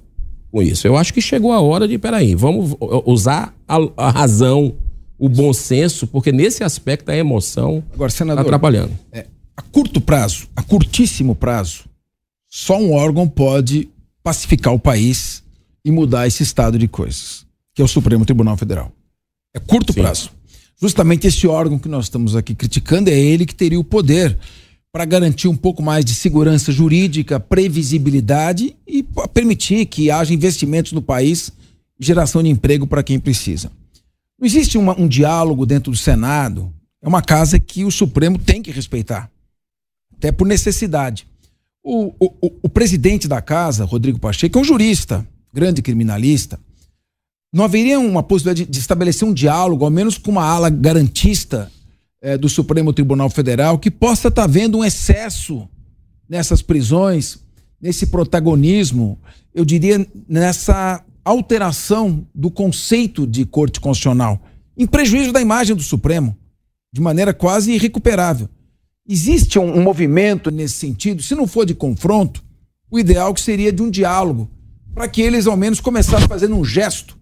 com isso? Eu acho que chegou a hora de, peraí, vamos usar a, a razão, o bom senso, porque nesse aspecto a emoção está atrapalhando. É, a curto prazo, a curtíssimo prazo, só um órgão pode pacificar o país e mudar esse estado de coisas, que é o Supremo Tribunal Federal. É curto Sim. prazo. Justamente esse órgão que nós estamos aqui criticando é ele que teria o poder para garantir um pouco mais de segurança jurídica, previsibilidade e permitir que haja investimentos no país geração de emprego para quem precisa. Não existe uma, um diálogo dentro do Senado. É uma casa que o Supremo tem que respeitar, até por necessidade. O, o, o presidente da casa, Rodrigo Pacheco, é um jurista, grande criminalista. Não haveria uma possibilidade de estabelecer um diálogo, ao menos com uma ala garantista é, do Supremo Tribunal Federal, que possa estar tá vendo um excesso nessas prisões, nesse protagonismo, eu diria nessa alteração do conceito de corte constitucional, em prejuízo da imagem do Supremo, de maneira quase irrecuperável. Existe um, um movimento nesse sentido, se não for de confronto, o ideal que seria de um diálogo, para que eles ao menos começassem fazendo um gesto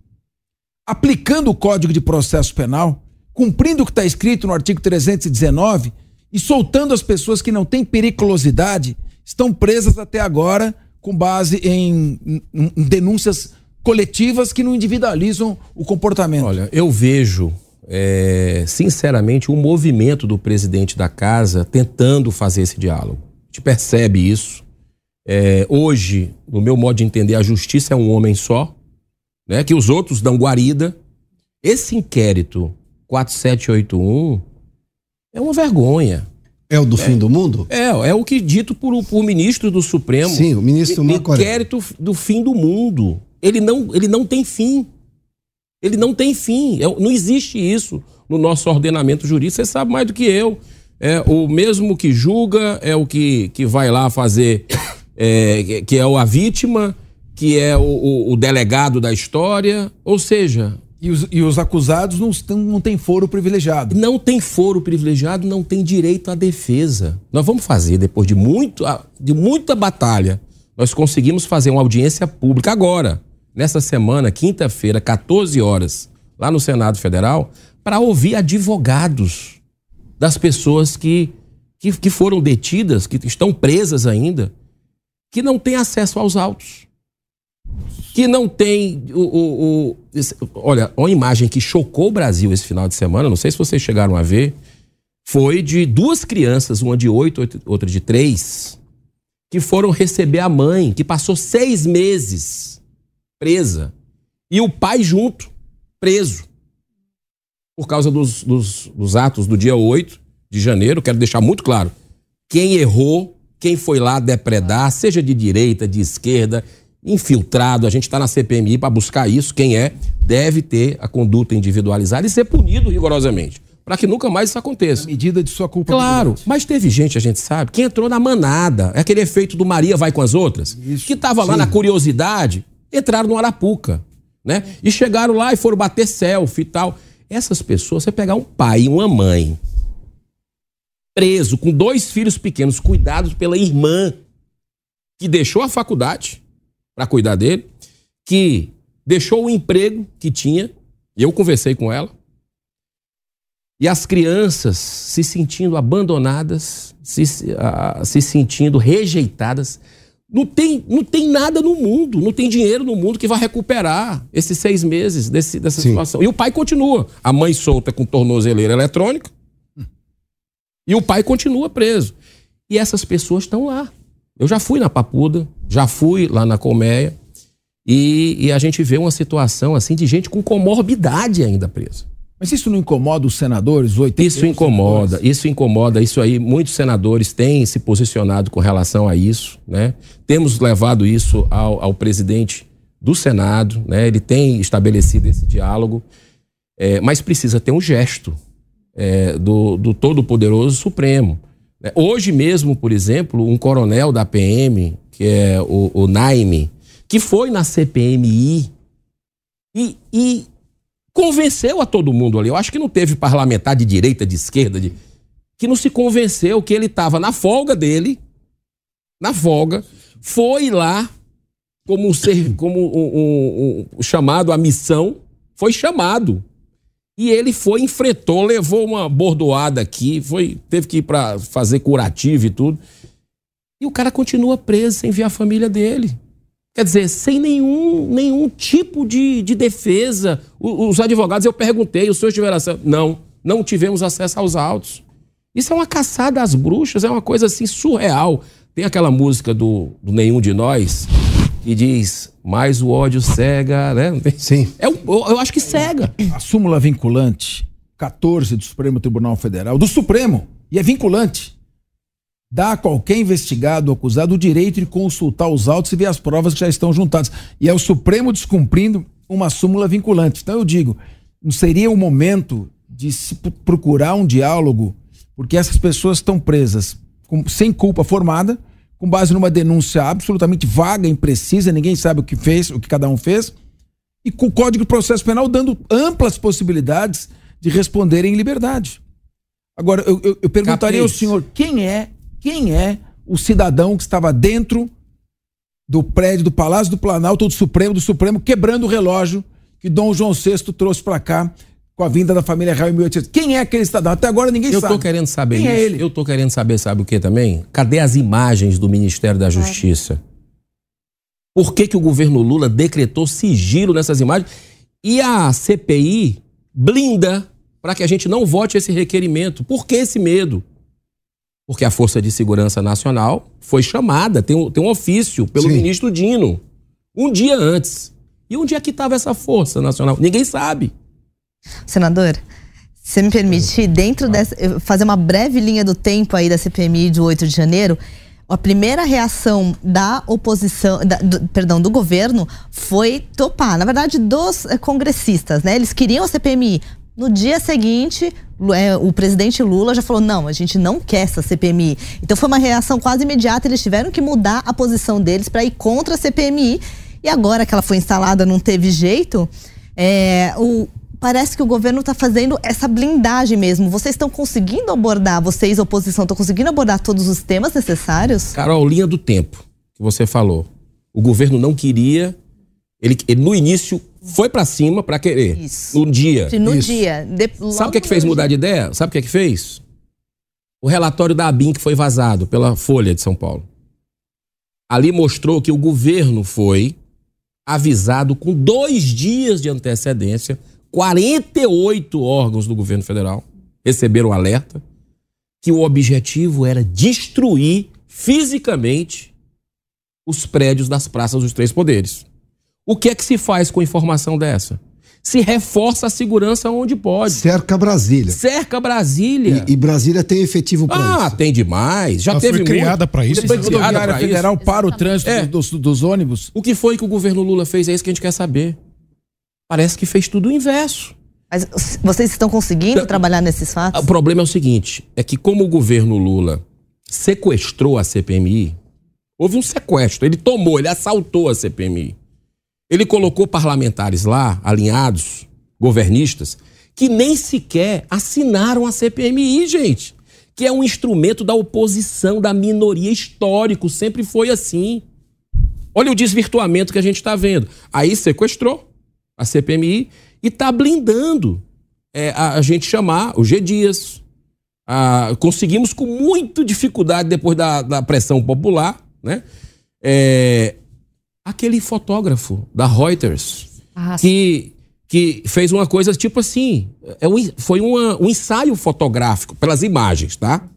aplicando o Código de Processo Penal, cumprindo o que está escrito no artigo 319 e soltando as pessoas que não têm periculosidade, estão presas até agora com base em, em, em denúncias coletivas que não individualizam o comportamento. Olha, eu vejo, é, sinceramente, um movimento do presidente da casa tentando fazer esse diálogo. A gente percebe isso. É, hoje, no meu modo de entender, a justiça é um homem só né, que os outros dão guarida. Esse inquérito 4781 é uma vergonha. É o do é, fim do mundo? É, é o que dito por, por ministro do Supremo. Sim, o ministro Macoré. Inquérito do fim do mundo. Ele não, ele não tem fim. Ele não tem fim. É, não existe isso no nosso ordenamento jurídico. Você sabe mais do que eu. É o mesmo que julga, é o que, que vai lá fazer, (coughs) é, que é a vítima, que é o, o, o delegado da história, ou seja. E os, e os acusados não, não têm foro privilegiado. Não tem foro privilegiado, não tem direito à defesa. Nós vamos fazer, depois de, muito, de muita batalha, nós conseguimos fazer uma audiência pública agora, nessa semana, quinta-feira, 14 horas, lá no Senado Federal, para ouvir advogados das pessoas que, que, que foram detidas, que estão presas ainda, que não têm acesso aos autos que não tem o, o, o, olha, uma imagem que chocou o Brasil esse final de semana, não sei se vocês chegaram a ver, foi de duas crianças, uma de oito, outra de três, que foram receber a mãe, que passou seis meses presa, e o pai junto, preso, por causa dos, dos, dos atos do dia 8 de janeiro. Quero deixar muito claro: quem errou, quem foi lá depredar, seja de direita, de esquerda, infiltrado, a gente está na CPMI para buscar isso, quem é, deve ter a conduta individualizada e ser punido rigorosamente. Para que nunca mais isso aconteça. A medida de sua culpa. Claro, mas teve gente, a gente sabe, que entrou na manada. É aquele efeito do Maria vai com as outras. Isso, que estava lá na curiosidade, entraram no Arapuca. Né? E chegaram lá e foram bater selfie e tal. Essas pessoas, você pegar um pai e uma mãe preso com dois filhos pequenos, cuidados pela irmã que deixou a faculdade, para cuidar dele, que deixou o emprego que tinha, e eu conversei com ela, e as crianças se sentindo abandonadas, se, uh, se sentindo rejeitadas. Não tem, não tem nada no mundo, não tem dinheiro no mundo que vai recuperar esses seis meses desse, dessa Sim. situação. E o pai continua. A mãe solta com tornozeleira eletrônica. E o pai continua preso. E essas pessoas estão lá. Eu já fui na Papuda, já fui lá na Colmeia, e, e, a gente vê uma situação assim de gente com comorbidade ainda presa. Mas isso não incomoda os senadores? Isso incomoda, senadores? isso incomoda. Isso aí, muitos senadores têm se posicionado com relação a isso, né? Temos levado isso ao, ao presidente do Senado, né? ele tem estabelecido esse diálogo, é, mas precisa ter um gesto é, do, do Todo-Poderoso Supremo. Né? Hoje mesmo, por exemplo, um coronel da PM, que é o, o Naime, que foi na CPMI e, e convenceu a todo mundo ali. Eu acho que não teve parlamentar de direita, de esquerda, de, que não se convenceu que ele estava na folga dele, na folga, foi lá como, ser, como um, um, um, chamado a missão, foi chamado. E ele foi, enfrentou, levou uma bordoada aqui, foi, teve que ir para fazer curativo e tudo. E o cara continua preso sem ver a família dele. Quer dizer, sem nenhum, nenhum tipo de, de defesa. Os, advogados, eu perguntei, os senhores tiveram acesso? Não, não tivemos acesso aos autos. Isso é uma caçada às bruxas, é uma coisa assim surreal. Tem aquela música do, do Nenhum de Nós, que diz, mais o ódio cega, né? Sim. É, eu, eu acho que cega. A súmula vinculante 14 do Supremo Tribunal Federal, do Supremo, e é vinculante, dá a qualquer investigado ou acusado o direito de consultar os autos e ver as provas que já estão juntadas. E é o Supremo descumprindo uma súmula vinculante. Então eu digo, não seria o momento de se procurar um diálogo, porque essas pessoas estão presas com, sem culpa formada, com base numa denúncia absolutamente vaga, imprecisa, ninguém sabe o que fez, o que cada um fez, e com o Código de Processo Penal dando amplas possibilidades de responder em liberdade. Agora, eu, eu, eu perguntaria Capriz. ao senhor quem é, quem é o cidadão que estava dentro do prédio do Palácio do Planalto, do Supremo, do Supremo, quebrando o relógio que Dom João VI trouxe para cá com a vinda da família real em 1800. Quem é aquele cidadão? Até agora ninguém eu sabe. Eu tô querendo saber Quem é isso. É ele? Eu tô querendo saber, sabe o que também? Cadê as imagens do Ministério da Justiça? Por que, que o governo Lula decretou sigilo nessas imagens? E a CPI blinda para que a gente não vote esse requerimento. Por que esse medo? Porque a Força de Segurança Nacional foi chamada, tem um, tem um ofício pelo Sim. ministro Dino, um dia antes. E onde é que estava essa Força Nacional? Ninguém sabe. Senador, se me permite, dentro dessa. fazer uma breve linha do tempo aí da CPMI de 8 de janeiro. A primeira reação da oposição, da, do, perdão, do governo foi topar. Na verdade, dos eh, congressistas, né? Eles queriam a CPMI. No dia seguinte, é, o presidente Lula já falou: não, a gente não quer essa CPMI. Então foi uma reação quase imediata. Eles tiveram que mudar a posição deles para ir contra a CPMI. E agora que ela foi instalada, não teve jeito. É, o, parece que o governo está fazendo essa blindagem mesmo. Vocês estão conseguindo abordar, vocês, oposição, estão conseguindo abordar todos os temas necessários? Carol, linha do tempo que você falou. O governo não queria, ele, ele no início foi para cima para querer. Isso. No dia. No Isso. dia. De, Sabe o que, é que fez mudar de ideia? Sabe o que é que fez? O relatório da ABIN que foi vazado pela Folha de São Paulo. Ali mostrou que o governo foi avisado com dois dias de antecedência 48 órgãos do governo federal receberam um alerta que o objetivo era destruir fisicamente os prédios das praças dos três poderes. O que é que se faz com informação dessa? Se reforça a segurança onde pode. Cerca Brasília. Cerca Brasília. E, e Brasília tem efetivo para ah, isso. Ah, tem demais. Já Ela teve foi criada para isso. Foi criada para federal para o trânsito é. dos, dos ônibus. O que foi que o governo Lula fez? É isso que a gente quer saber parece que fez tudo o inverso. Mas vocês estão conseguindo trabalhar nesses fatos? O problema é o seguinte: é que, como o governo Lula sequestrou a CPMI, houve um sequestro. Ele tomou, ele assaltou a CPMI. Ele colocou parlamentares lá, alinhados, governistas, que nem sequer assinaram a CPMI, gente. Que é um instrumento da oposição, da minoria histórico, sempre foi assim. Olha o desvirtuamento que a gente está vendo. Aí sequestrou a CPMI, e está blindando é, a, a, gente chamar o G Dias. A, conseguimos com muita dificuldade, depois da, da pressão popular, né? É, aquele fotógrafo da Reuters ah, que, que fez uma coisa tipo assim: é um, foi uma, um ensaio fotográfico pelas imagens, tá?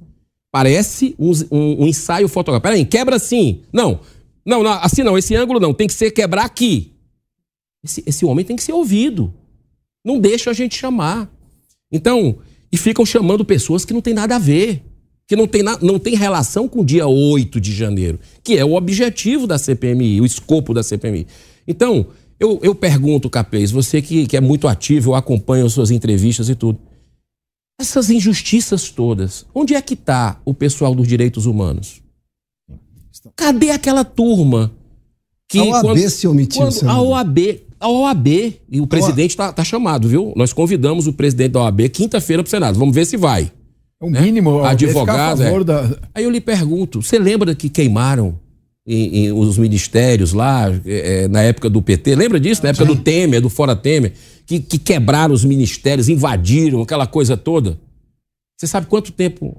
Parece um, um, um ensaio fotográfico. Peraí, quebra assim. Não, não, não, assim não, esse ângulo não, tem que ser quebrar aqui. Esse, esse homem tem que ser ouvido. Não deixa a gente chamar. Então, e ficam chamando pessoas que não tem nada a ver, que não tem, na, não tem relação com o dia 8 de janeiro, que é o objetivo da CPMI, o escopo da CPMI. Então, eu, eu pergunto, Capês, você que, que é muito ativo, eu acompanho as suas entrevistas e tudo. Essas injustiças todas, onde é que está o pessoal dos direitos humanos? Cadê aquela turma que. A OAB quando, se omitiu, quando, A. OAB, a OAB, e o presidente está tá chamado, viu? Nós convidamos o presidente da OAB quinta-feira para o Senado. Vamos ver se vai. É o mínimo. ó, Advogado, ficar a favor é. da- Aí eu lhe pergunto, você lembra que queimaram em- em os ministérios lá, eh, eh, na época do PT? Lembra disso? Na época do Temer, do Fora Temer? Que, que quebraram os ministérios, invadiram aquela coisa toda? Você sabe quanto tempo?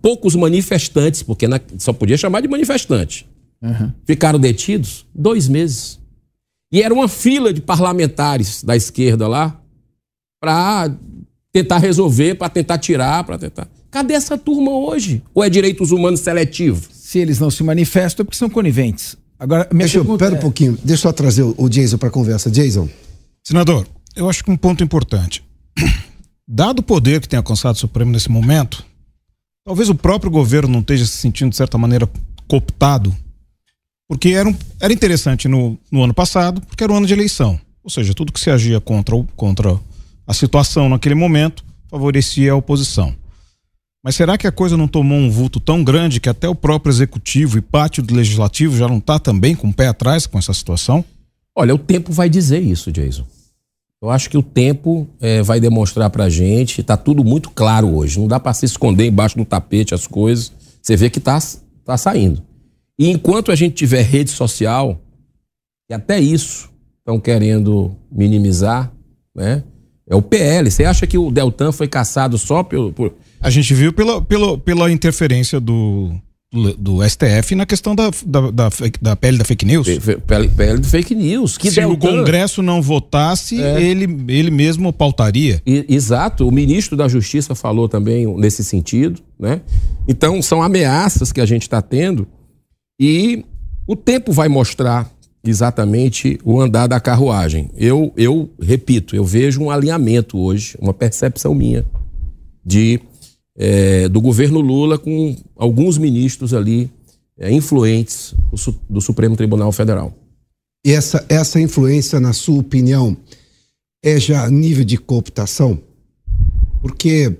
Poucos manifestantes, porque na- só podia chamar de manifestante, ficaram detidos? Dois meses. E era uma fila de parlamentares da esquerda lá para tentar resolver, para tentar tirar, para tentar. Cadê essa turma hoje? Ou é direitos humanos seletivo? Se eles não se manifestam, é porque são coniventes. Agora, minha Deixa eu, pera um é- pouquinho, deixa eu só trazer o, o Jason para conversa. Jason, Senador, eu acho que um ponto importante. (clears throat) Dado o poder que tem a Conselho Supremo nesse momento, talvez o próprio governo não esteja se sentindo, de certa maneira, cooptado, porque era, um- era interessante no, no ano passado, porque era um ano de eleição. Ou seja, tudo que se agia contra, contra a situação naquele momento favorecia a oposição. Mas será que a coisa não tomou um vulto tão grande que até o próprio executivo e pátio do legislativo já não está também com o pé atrás com essa situação? Olha, o tempo vai dizer isso, Jason. Eu acho que o tempo eh, vai demonstrar pra gente, tá tudo muito claro hoje. Não dá para se esconder embaixo do tapete as coisas. Você vê que tá, tá saindo. E enquanto a gente tiver rede social, e até isso estão querendo minimizar, né? É o PL. Você acha que o Deltan foi caçado só por. por- A gente viu pela, pela, pela interferência do, do, STF na questão da, da, da, da pele da fake news. PL, PL do fake news. Que Se o Deltan- Congresso não votasse, É. ele, ele mesmo pautaria. Exato, o ministro da Justiça falou também nesse sentido, né? Então são ameaças que a gente está tendo e o tempo vai mostrar exatamente o andar da carruagem. Eu, eu repito, eu vejo um alinhamento hoje, uma percepção minha de eh, do governo Lula com alguns ministros ali eh, influentes do, do Supremo Tribunal Federal. e essa, essa influência, na sua opinião, é já nível de cooptação? Porque,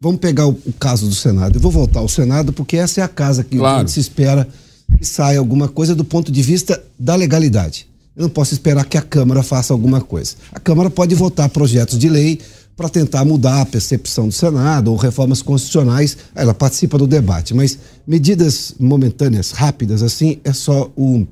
vamos pegar o, o caso do Senado. Eu vou voltar ao Senado porque essa é a casa que Claro. se espera que saia alguma coisa do ponto de vista da legalidade. Eu não posso esperar que a Câmara faça alguma coisa. A Câmara pode votar projetos de lei para tentar mudar a percepção do Senado ou reformas constitucionais. Ela participa do debate, mas medidas momentâneas, rápidas, assim, é só o,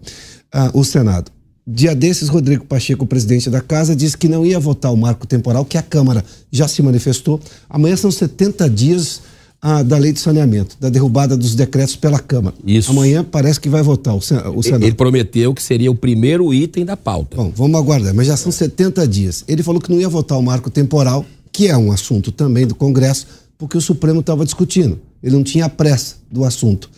o Senado. Dia desses, Rodrigo Pacheco, presidente da casa, disse que não ia votar o marco temporal, que a Câmara já se manifestou. Amanhã são 70 dias ah, da lei de saneamento, da derrubada dos decretos pela Câmara. Isso. Amanhã parece que vai votar o, o Senado. Ele prometeu que seria o primeiro item da pauta. Bom, vamos aguardar, mas já são 70 dias. Ele falou que não ia votar o marco temporal, que é um assunto também do Congresso, porque o Supremo estava discutindo. Ele não tinha pressa do assunto.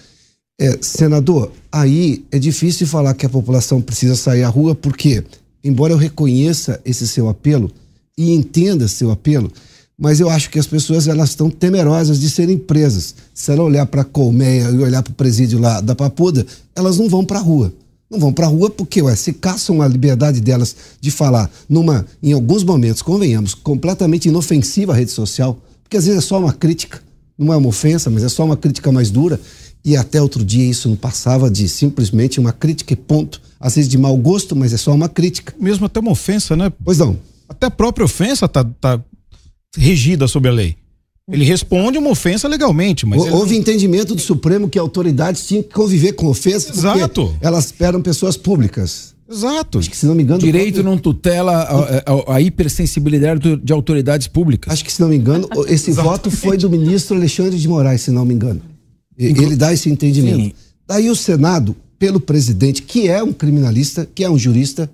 É, senador, aí é difícil falar que a população precisa sair à rua, porque, embora eu reconheça esse seu apelo e entenda seu apelo, mas eu acho que as pessoas elas estão temerosas de serem presas. Se ela olhar para a colmeia e olhar para o presídio lá da Papuda, elas não vão para a rua. Não vão para a rua porque, ué, se caçam a liberdade delas de falar numa, em alguns momentos, convenhamos, completamente inofensiva à rede social, porque às vezes é só uma crítica, não é uma ofensa, mas é só uma crítica mais dura. E até outro dia isso não passava de simplesmente uma crítica e ponto. Às vezes de mau gosto, mas é só uma crítica. Mesmo até uma ofensa, né? Pois não. Até a própria ofensa tá, tá regida sob a lei. Ele responde uma ofensa legalmente, mas. Hou- ele- Houve entendimento do Supremo que autoridades tinham que conviver com ofensas, porque Exato. elas esperam pessoas públicas. Exato. Acho que, se não me engano. o Direito próprio- não tutela a, a- a hipersensibilidade de autoridades públicas. Acho que, se não me engano, esse voto foi do ministro Alexandre de Moraes, se não me engano. Ele dá esse entendimento. Sim. Daí o Senado, pelo presidente, que é um criminalista, que é um jurista,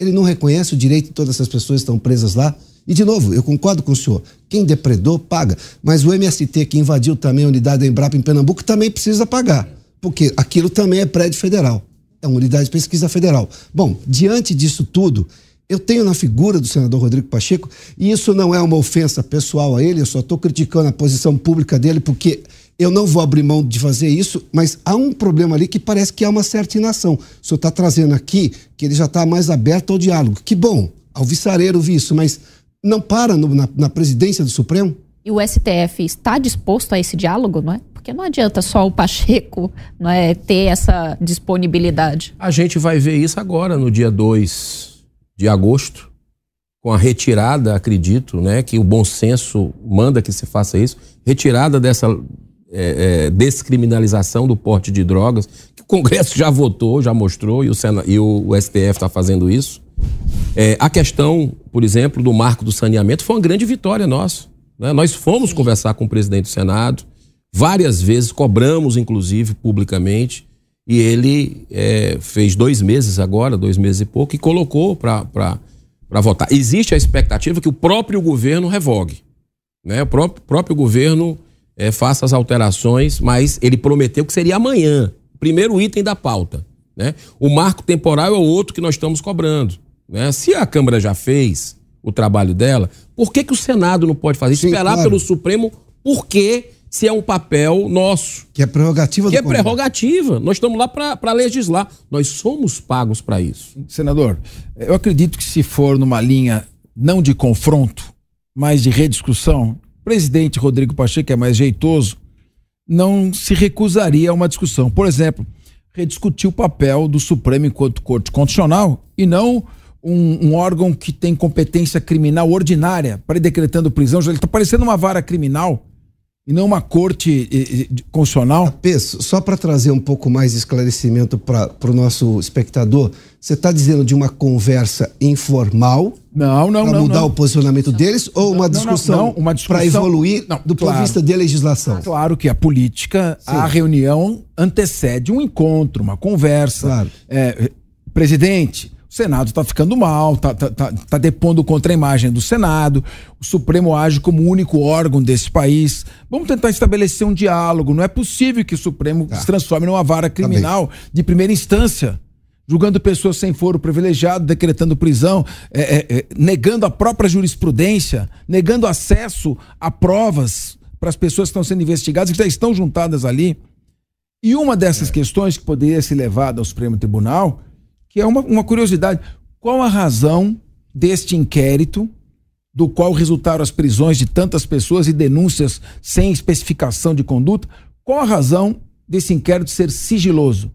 ele não reconhece o direito de todas essas pessoas que estão presas lá. E, de novo, eu concordo com o senhor. Quem depredou, paga. Mas o MST, que invadiu também a unidade da Embrapa em Pernambuco, também precisa pagar. Porque aquilo também é prédio federal. É uma unidade de pesquisa federal. Bom, diante disso tudo, eu tenho na figura do senador Rodrigo Pacheco, e isso não é uma ofensa pessoal a ele, eu só estou criticando a posição pública dele, porque eu não vou abrir mão de fazer isso, mas há um problema ali que parece que há uma certa inação. O senhor está trazendo aqui que ele já está mais aberto ao diálogo. Que bom, alvissareiro vi isso, mas não para no, na, na presidência do Supremo? E o STF está disposto a esse diálogo, não é? Porque não adianta só o Pacheco não é, ter essa disponibilidade. A gente vai ver isso agora, no dia 2 de agosto, com a retirada, acredito, né, que o bom senso manda que se faça isso, retirada dessa é, é, descriminalização do porte de drogas, que o Congresso já votou, já mostrou, e o, Sena, e o, o STF está fazendo isso. É, a questão, por exemplo, do marco do saneamento foi uma grande vitória nossa. Né? Nós fomos conversar com o presidente do Senado, várias vezes, cobramos, inclusive, publicamente, e ele é, fez dois meses agora, dois meses e pouco, e colocou para votar. Existe a expectativa que o próprio governo revogue. Né? O próprio, próprio governo é, faça as alterações, mas ele prometeu que seria amanhã, primeiro item da pauta. Né? O marco temporal é o outro que nós estamos cobrando. Né? Se a Câmara já fez o trabalho dela, por que, que o Senado não pode fazer? Sim, Esperar claro. pelo Supremo, por quê? Se é um papel nosso. Que é prerrogativa Que é prerrogativa. Nós estamos lá para legislar. Nós somos pagos para isso. Senador, eu acredito que se for numa linha não de confronto, mas de rediscussão, o presidente Rodrigo Pacheco, que é mais jeitoso, não se recusaria a uma discussão. Por exemplo, rediscutir o papel do Supremo enquanto Corte Constitucional e não um, um, órgão que tem competência criminal ordinária para ir decretando prisão. Ele está parecendo uma vara criminal e não uma corte eh, eh, constitucional. Peço, só para trazer um pouco mais de esclarecimento para o nosso espectador, você está dizendo de uma conversa informal? Não, não, Para mudar não. o posicionamento deles ou uma discussão, não, para evoluir não, do claro, ponto de vista de legislação? Claro que a política, Sim. a reunião antecede um encontro, uma conversa. Claro. É, presidente, Senado está ficando mal, está tá, tá, tá depondo contra a imagem do Senado, o Supremo age como o único órgão desse país. Vamos tentar estabelecer um diálogo. Não é possível que o Supremo tá. se transforme numa vara criminal de primeira instância, julgando pessoas sem foro privilegiado, decretando prisão, é, é, é, negando a própria jurisprudência, negando acesso a provas para as pessoas que estão sendo investigadas, que já estão juntadas ali. E uma dessas é. questões que poderia ser levada ao Supremo Tribunal que é uma, uma curiosidade. Qual a razão deste inquérito, do qual resultaram as prisões de tantas pessoas e denúncias sem especificação de conduta? Qual a razão desse inquérito ser sigiloso?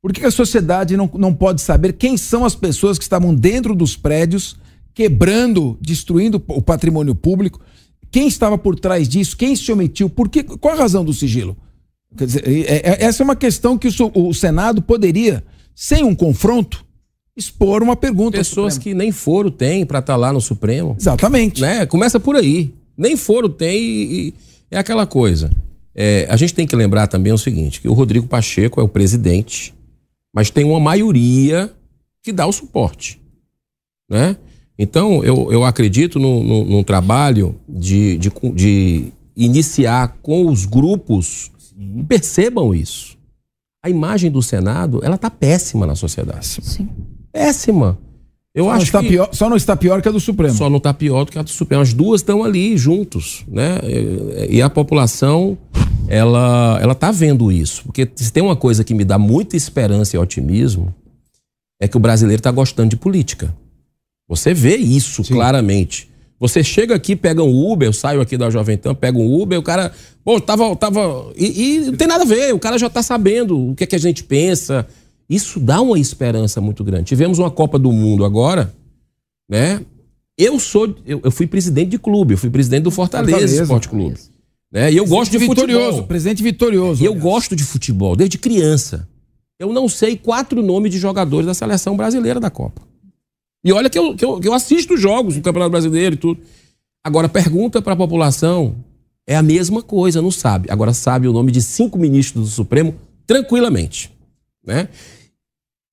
Por que a sociedade não, não pode saber quem são as pessoas que estavam dentro dos prédios, quebrando, destruindo o patrimônio público? Quem estava por trás disso? Quem se omitiu? Por que, qual a razão do sigilo? Dizer, é, é, essa é uma questão que o, o Senado poderia, sem um confronto, expor uma pergunta. Pessoas que nem foro tem para estar tá lá no Supremo. Exatamente. Né? Começa por aí. Nem foro tem e, e é aquela coisa. É, a gente tem que lembrar também o seguinte, que o Rodrigo Pacheco é o presidente, mas tem uma maioria que dá o suporte. Né? Então, eu, eu acredito no, no, num trabalho de, de, de iniciar com os grupos e percebam isso. A imagem do Senado, ela tá péssima na sociedade. Sim péssima. Eu só acho que pior, só não está pior que a do Supremo. Só não está pior do que a do Supremo. As duas estão ali juntos, né? E a população ela ela está vendo isso, porque se tem uma coisa que me dá muita esperança e otimismo é que o brasileiro está gostando de política. Você vê isso Sim. claramente. Você chega aqui, pega um Uber, eu saio aqui da Jovem Pan, pega um Uber, o cara, pô, tava, tava e, e não tem nada a ver. O cara já está sabendo o que, é que a gente pensa isso dá uma esperança muito grande. Tivemos uma Copa do Mundo agora, né? Eu sou, eu, eu fui presidente de clube, eu fui presidente do Fortaleza, Fortaleza Esporte Clube. Né? E eu gosto de vitorioso, futebol. Presidente vitorioso. E eu gosto de futebol desde criança. Eu não sei quatro nomes de jogadores da seleção brasileira da Copa. E olha que eu, que eu, que eu assisto jogos no Campeonato Brasileiro e tudo. Agora, pergunta para a população, é a mesma coisa, não sabe. Agora sabe o nome de cinco ministros do Supremo tranquilamente. Né?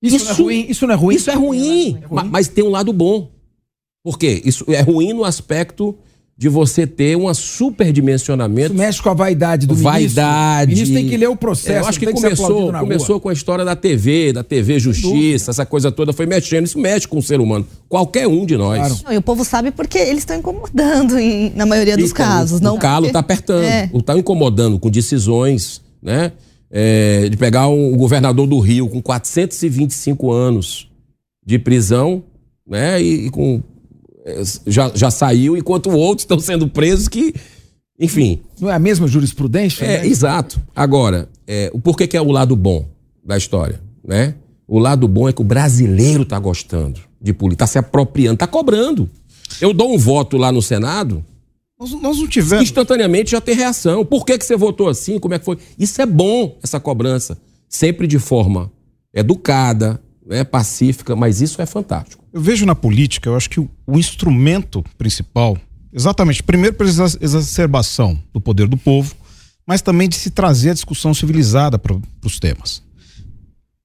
Isso, isso, não é ruim? Isso não é ruim? Isso é ruim, é ruim. Mas, mas tem um lado bom. Por quê? Isso é ruim no aspecto de você ter um superdimensionamento. Isso mexe com a vaidade do vaidade. ministro. O ministro tem que ler o processo. É, eu acho que começou, começou com a história da TV, da TV Justiça, essa coisa toda foi mexendo. Isso mexe com o ser humano. Qualquer um de nós. Claro. Não, e o povo sabe porque eles estão incomodando em, na maioria dos casos. O, não o calo está apertando, está é. incomodando com decisões, né? É, de pegar um, um governador do Rio com 425 anos de prisão, né? E, e com já, já saiu, enquanto outros estão sendo presos que, enfim. Não é a mesma jurisprudência? É, né? exato. Agora, é, o porquê que é o lado bom da história, né? O lado bom é que o brasileiro está gostando de política, está se apropriando, está cobrando. Eu dou um voto lá no Senado, nós, nós, não tivemos. Instantaneamente já tem reação. Por que, que você votou assim? Como é que foi? Isso é bom, essa cobrança. Sempre de forma educada, né, pacífica, mas isso é fantástico. Eu vejo na política, eu acho que o, o instrumento principal, exatamente, primeiro pela exacerbação do poder do povo, mas também de se trazer a discussão civilizada para os temas.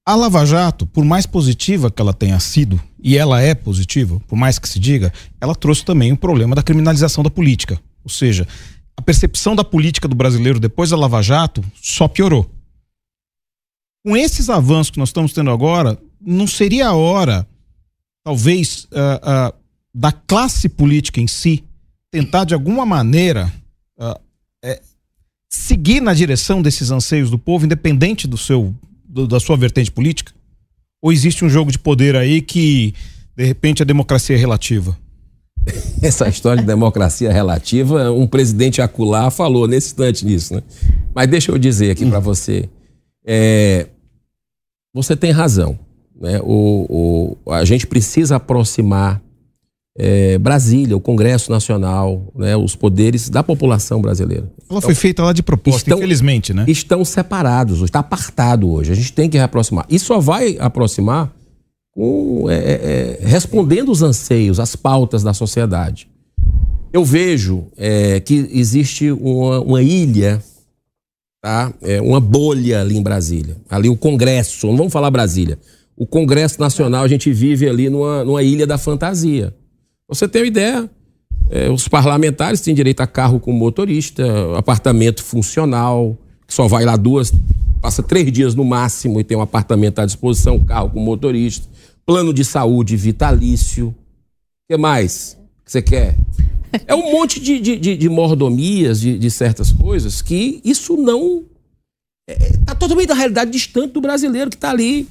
A Lava Jato, por mais positiva que ela tenha sido, e ela é positiva, por mais que se diga, ela trouxe também o problema da criminalização da política. Ou seja, a percepção da política do brasileiro depois da Lava Jato só piorou. Com esses avanços que nós estamos tendo agora, não seria a hora talvez, uh, uh, da classe política em si tentar, de alguma maneira, uh, é, seguir na direção desses anseios do povo, independente do seu, do, da sua vertente política? Ou existe um jogo de poder aí que, de repente, a democracia é relativa? (laughs) Essa história de democracia relativa, um presidente acular falou nesse instante nisso, né? Mas deixa eu dizer aqui hum. para você, é, você tem razão. Né? O, o, a gente precisa aproximar é, Brasília, o Congresso Nacional, né, os poderes da população brasileira. Ela foi feita lá de propósito, estão, infelizmente, né? Estão separados, está apartado hoje. A gente tem que reaproximar. E só vai aproximar é, é, é respondendo os anseios, as pautas da sociedade. Eu vejo é, que existe uma, uma ilha, tá? É, uma bolha ali em Brasília. Ali o Congresso, não vamos falar Brasília o Congresso Nacional, a gente vive ali numa, numa ilha da fantasia. Você tem uma ideia? É, os parlamentares têm direito a carro com motorista, apartamento funcional, que só vai lá duas, passa três dias no máximo e tem um apartamento à disposição, carro com motorista, plano de saúde vitalício. O que mais que você quer? É um monte de, de, de, de mordomias, de, de, certas coisas, que isso não. Está é, tá totalmente da realidade distante do brasileiro que está ali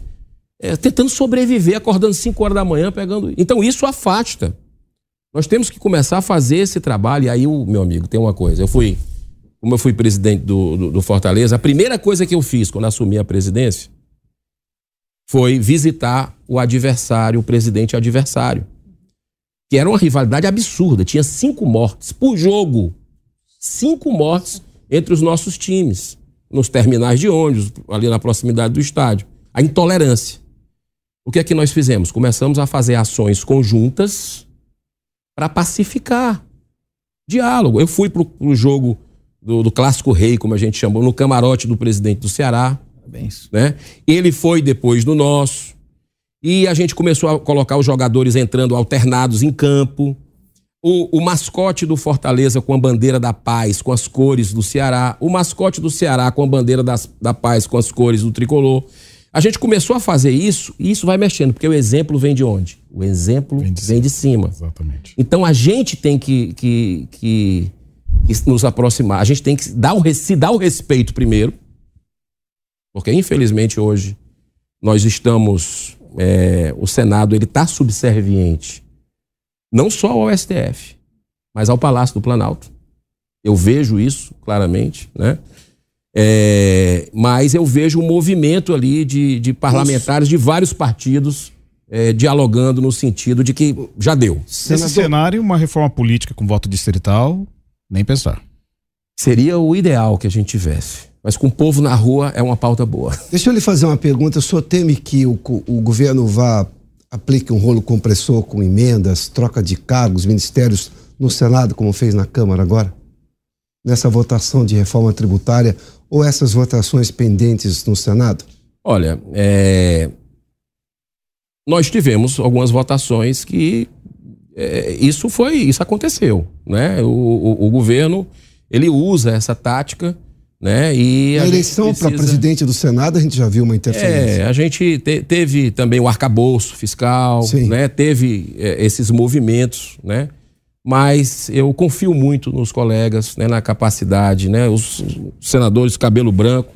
é, tentando sobreviver, acordando 5 horas da manhã, pegando. Então isso afasta. Nós temos que começar a fazer esse trabalho. E aí, meu amigo, tem uma coisa. Eu fui, como eu fui presidente do, do, do Fortaleza, a primeira coisa que eu fiz quando assumi a presidência foi visitar o adversário, o presidente adversário. Que era uma rivalidade absurda. Tinha cinco mortes por jogo. Cinco mortes entre os nossos times. Nos terminais de ônibus, ali na proximidade do estádio. A intolerância. O que é que nós fizemos? Começamos a fazer ações conjuntas para pacificar. Diálogo. Eu fui para o jogo do, do, Clássico Rei, como a gente chamou, no camarote do presidente do Ceará. Né? Ele foi depois do nosso. E a gente começou a colocar os jogadores entrando alternados em campo. O, o, mascote do Fortaleza com a bandeira da paz, com as cores do Ceará. O mascote do Ceará com a bandeira das, da paz, com as cores do tricolor. A gente começou a fazer isso e isso vai mexendo, porque o exemplo vem de onde? O exemplo vem de, vem de cima. Exatamente. Então a gente tem que, que, que, nos aproximar, a gente tem que dar o, se dar o respeito primeiro, porque infelizmente hoje nós estamos, é, o Senado ele está subserviente, não só ao STF, mas ao Palácio do Planalto. Eu vejo isso claramente, né? É, mas eu vejo um movimento ali de, de parlamentares de vários partidos é, dialogando no sentido de que já deu. Nesse cenário, uma reforma política com voto distrital, nem pensar. Seria o ideal que a gente tivesse. Mas com o povo na rua é uma pauta boa. (laughs) Deixa eu lhe fazer uma pergunta. O senhor teme que o, o governo vá aplique um rolo compressor com emendas, troca de cargos, ministérios no Senado, como fez na Câmara agora? Nessa votação de reforma tributária, ou essas votações pendentes no Senado? Olha, é... nós tivemos algumas votações que é, isso foi, isso aconteceu, né? O, o, o, governo ele usa essa tática, né? E a, a eleição precisa... para presidente do Senado a gente já viu uma interferência. É, a gente te, teve também o arcabouço fiscal, Sim. né? Teve é, esses movimentos, né? Mas eu confio muito nos colegas, né? Na capacidade, né? Os senadores cabelo branco,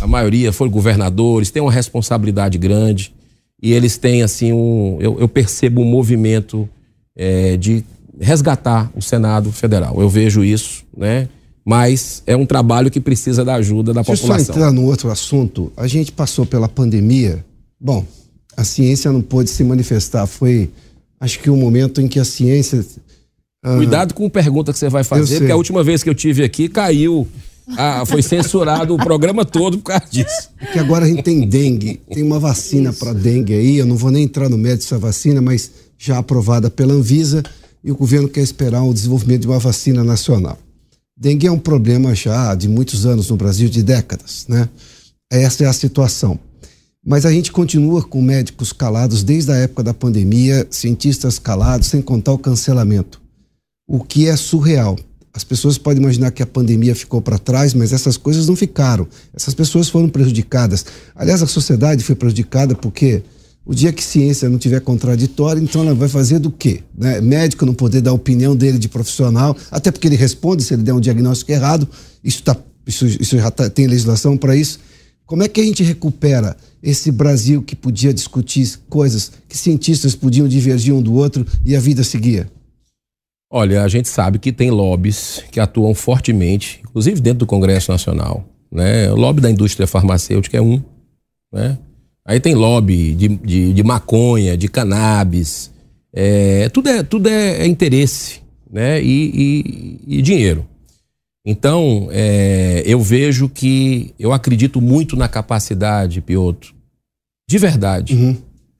a maioria foram governadores, têm uma responsabilidade grande e eles têm assim um, eu, eu percebo um movimento é, de resgatar o Senado Federal. Eu vejo isso, né? Mas é um trabalho que precisa da ajuda da Deixa população. Deixa eu só entrar no outro assunto. A gente passou pela pandemia. Bom, a ciência não pôde se manifestar. Foi, acho que o um momento em que a ciência. Ah, Cuidado com a pergunta que você vai fazer, porque a última vez que eu tive aqui caiu ah, foi censurado o programa todo por causa disso. Porque agora a gente tem dengue, tem uma vacina para dengue aí, eu não vou nem entrar no mérito dessa vacina, mas já aprovada pela Anvisa e o governo quer esperar o desenvolvimento de uma vacina nacional. Dengue é um problema já de muitos anos no Brasil, de décadas, né? Essa é a situação. Mas a gente continua com médicos calados desde a época da pandemia, cientistas calados, sem contar o cancelamento. O que é surreal. As pessoas podem imaginar que a pandemia ficou para trás, mas essas coisas não ficaram. Essas pessoas foram prejudicadas. Aliás, a sociedade foi prejudicada porque o dia que ciência não tiver contraditória, então ela vai fazer do quê? Né? Médico não poder dar a opinião dele de profissional, até porque ele responde se ele der um diagnóstico errado. Isso, tá, isso, isso já tá, tem legislação para isso. Como é que a gente recupera esse Brasil que podia discutir coisas que cientistas podiam divergir um do outro e a vida seguia? Olha, a gente sabe que tem lobbies que atuam fortemente, inclusive dentro do Congresso Nacional. Né? O lobby da indústria farmacêutica é um. Né? Aí tem lobby de, de, de maconha, de cannabis. É, tudo é, tudo é, é interesse né? E, e, e, dinheiro. Então, é, eu vejo que eu acredito muito na capacidade, Piotr, de verdade, uhum.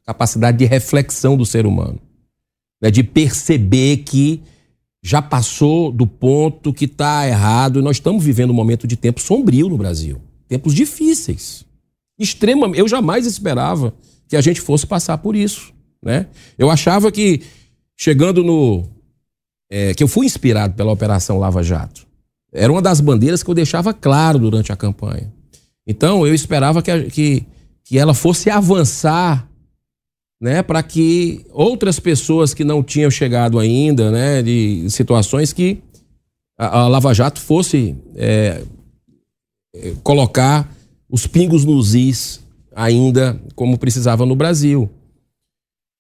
capacidade de reflexão do ser humano, né? de perceber que já passou do ponto que está errado e nós estamos vivendo um momento de tempo sombrio no Brasil. Tempos difíceis. Extrema, eu jamais esperava que a gente fosse passar por isso. Né? Eu achava que, chegando no. É, que eu fui inspirado pela Operação Lava Jato. Era uma das bandeiras que eu deixava claro durante a campanha. Então, eu esperava que, que, que ela fosse avançar né, para que outras pessoas que não tinham chegado ainda, né, de situações que a, a Lava Jato fosse é, é, colocar os pingos nos is ainda como precisava no Brasil.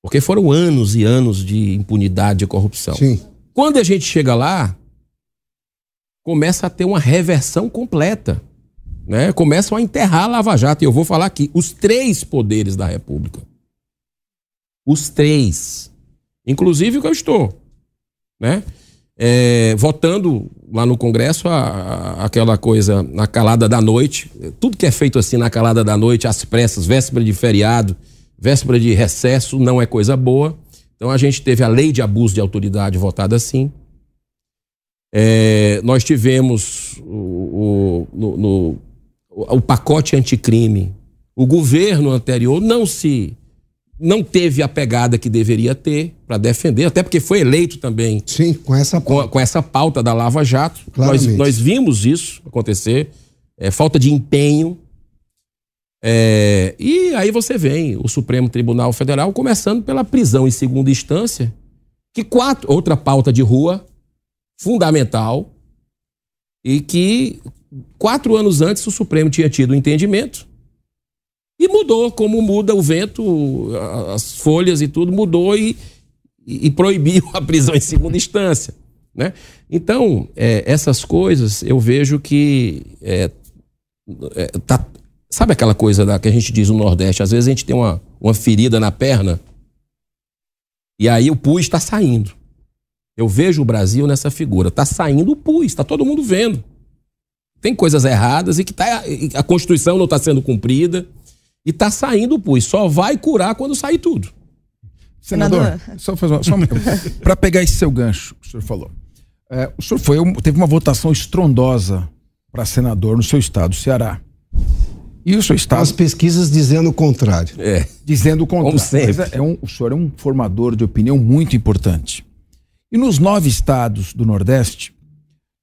Porque foram anos e anos de impunidade e corrupção. Sim. Quando a gente chega lá, começa a ter uma reversão completa. Né? Começam a enterrar a Lava Jato. E eu vou falar aqui: os três poderes da República os três. Inclusive o que eu estou. Né? É, votando lá no Congresso a, a, aquela coisa na calada da noite. Tudo que é feito assim na calada da noite, às pressas, véspera de feriado, véspera de recesso, não é coisa boa. Então a gente teve a lei de abuso de autoridade votada assim. É, nós tivemos o, o, no, no, o pacote anticrime. O governo anterior não se não teve a pegada que deveria ter para defender, até porque foi eleito também. Sim, com essa pauta. Com, com essa pauta da Lava Jato. Nós, nós, vimos isso acontecer. É, falta de empenho. É, e aí você vem o Supremo Tribunal Federal começando pela prisão em segunda instância, que quatro, outra pauta de rua fundamental, e que quatro anos antes o Supremo tinha tido o um entendimento e mudou, como muda o vento, as folhas e tudo, mudou e, e proibiu (laughs) a prisão em segunda instância. Né? Então, é, essas coisas eu vejo que. É, é, tá, sabe aquela coisa da, que a gente diz no Nordeste? Às vezes a gente tem uma, uma ferida na perna e aí o pus está saindo. Eu vejo o Brasil nessa figura. Está saindo o pus, está todo mundo vendo. Tem coisas erradas e que tá, a Constituição não está sendo cumprida. E está saindo o pus. Só vai curar quando sair tudo. Senador, só fazer uma, só uma (laughs) para pegar esse seu gancho que o senhor falou. É, o senhor foi, teve uma votação estrondosa para senador no seu estado, Ceará. E o seu estado. As pesquisas dizendo o contrário. É. Dizendo o contrário. Como sempre. É, é um, o senhor é um formador de opinião muito importante. E nos nove estados do Nordeste,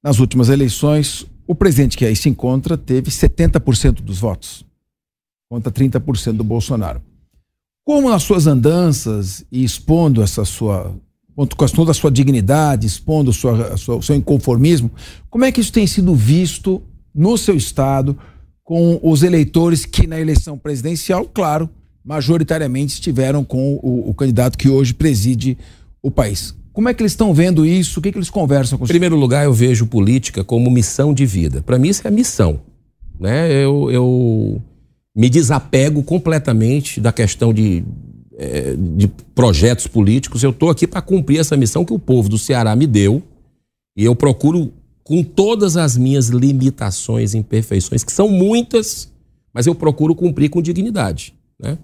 nas últimas eleições, o presidente que aí se encontra teve 70% dos votos, contra 30% do Bolsonaro. Como nas suas andanças e expondo essa sua com toda a sua dignidade, expondo sua, sua, o seu inconformismo, como é que isso tem sido visto no seu estado com os eleitores que na eleição presidencial, claro, majoritariamente estiveram com o, o candidato que hoje preside o país? Como é que eles estão vendo isso? O que, que eles conversam com Em primeiro lugar, eu vejo política como missão de vida. Para mim, isso é missão. Né? Eu, eu me desapego completamente da questão de é, de projetos políticos. Eu estou aqui para cumprir essa missão que o povo do Ceará me deu. E eu procuro, com todas as minhas limitações e imperfeições, que são muitas, mas eu procuro cumprir com dignidade. Né?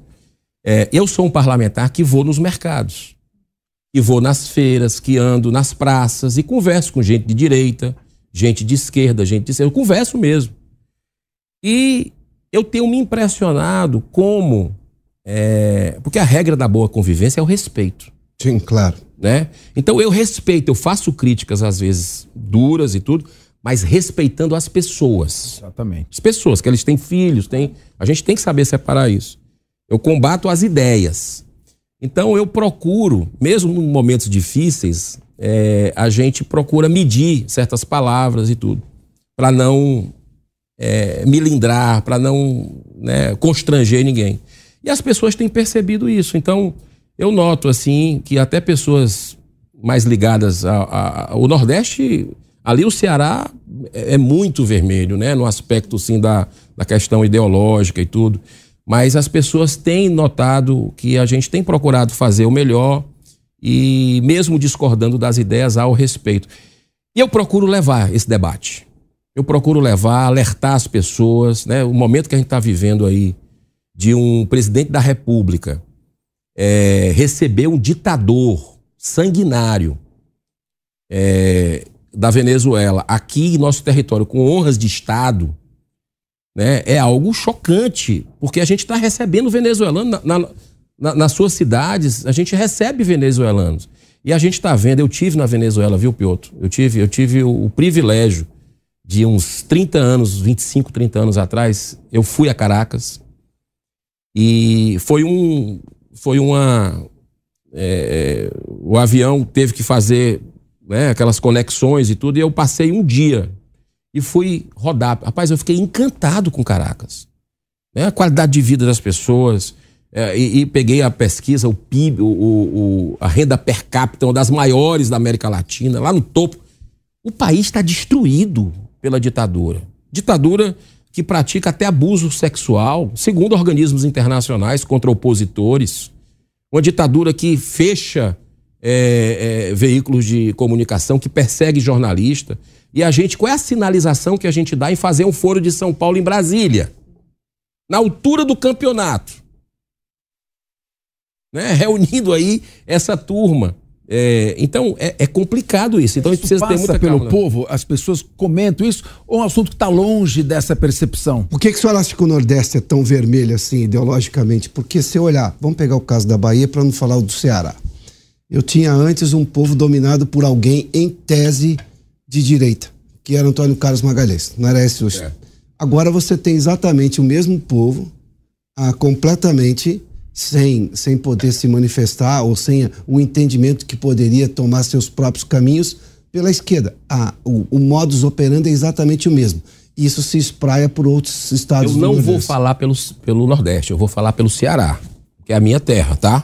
É, eu sou um parlamentar que vou nos mercados, que vou nas feiras, que ando nas praças e converso com gente de direita, gente de esquerda, gente de esquerda. Eu converso mesmo. E eu tenho me impressionado como é, porque a regra da boa convivência é o respeito. Sim, claro. Né? Então eu respeito, eu faço críticas às vezes duras e tudo, mas respeitando as pessoas. Exatamente. As pessoas, que eles têm filhos, têm, a gente tem que saber separar isso. Eu combato as ideias. Então eu procuro, mesmo em momentos difíceis, é, a gente procura medir certas palavras e tudo, para não é, milindrar, para não né, constranger ninguém. E as pessoas têm percebido isso. Então, eu noto, assim, que até pessoas mais ligadas ao Nordeste, ali o Ceará é, é muito vermelho, né? No aspecto, sim, da, da questão ideológica e tudo. Mas as pessoas têm notado que a gente tem procurado fazer o melhor e, mesmo discordando das ideias, ao respeito. E eu procuro levar esse debate. Eu procuro levar, alertar as pessoas, né? O momento que a gente está vivendo aí de um presidente da República é, receber um ditador sanguinário é, da Venezuela aqui em nosso território com honras de Estado, né, é algo chocante, porque a gente está recebendo venezuelanos na, na, na, nas suas cidades, a gente recebe venezuelanos. E a gente está vendo, eu tive na Venezuela, viu, Piotr? Eu tive, eu tive o, o privilégio de uns 30 anos, 25, 30 anos atrás, eu fui a Caracas, e foi um. Foi uma. É, o avião teve que fazer né, aquelas conexões e tudo, e eu passei um dia e fui rodar. Rapaz, eu fiquei encantado com Caracas. Né, a qualidade de vida das pessoas. É, e, e, peguei a pesquisa, o PIB, o, o, a renda per capita, uma das maiores da América Latina, lá no topo. O país está destruído pela ditadura. Ditadura que pratica até abuso sexual, segundo organismos internacionais, contra opositores. Uma ditadura que fecha é, é, veículos de comunicação, que persegue jornalista. E a gente, qual é a sinalização que a gente dá em fazer um foro de São Paulo em Brasília? Na altura do campeonato. Né? Reunindo aí essa turma. É, então é, é, complicado isso. Então isso a gente precisa ter muita pelo calma. povo, as pessoas comentam isso, ou é um assunto que está longe dessa percepção? Por que, que o senhor acha que o Nordeste é tão vermelho assim, ideologicamente? Porque se olhar, vamos pegar o caso da Bahia para não falar o do Ceará. Eu tinha antes um povo dominado por alguém em tese de direita, que era Antônio Carlos Magalhães. Não era esse hoje. É. Agora você tem exatamente o mesmo povo, ah, completamente sem, sem poder se manifestar ou sem o entendimento que poderia tomar seus próprios caminhos pela esquerda. Ah, o, o modus operandi é exatamente o mesmo. Isso se espraia por outros estados Eu não vou falar pelo, pelo Nordeste, eu vou falar pelo Ceará, que é a minha terra, tá?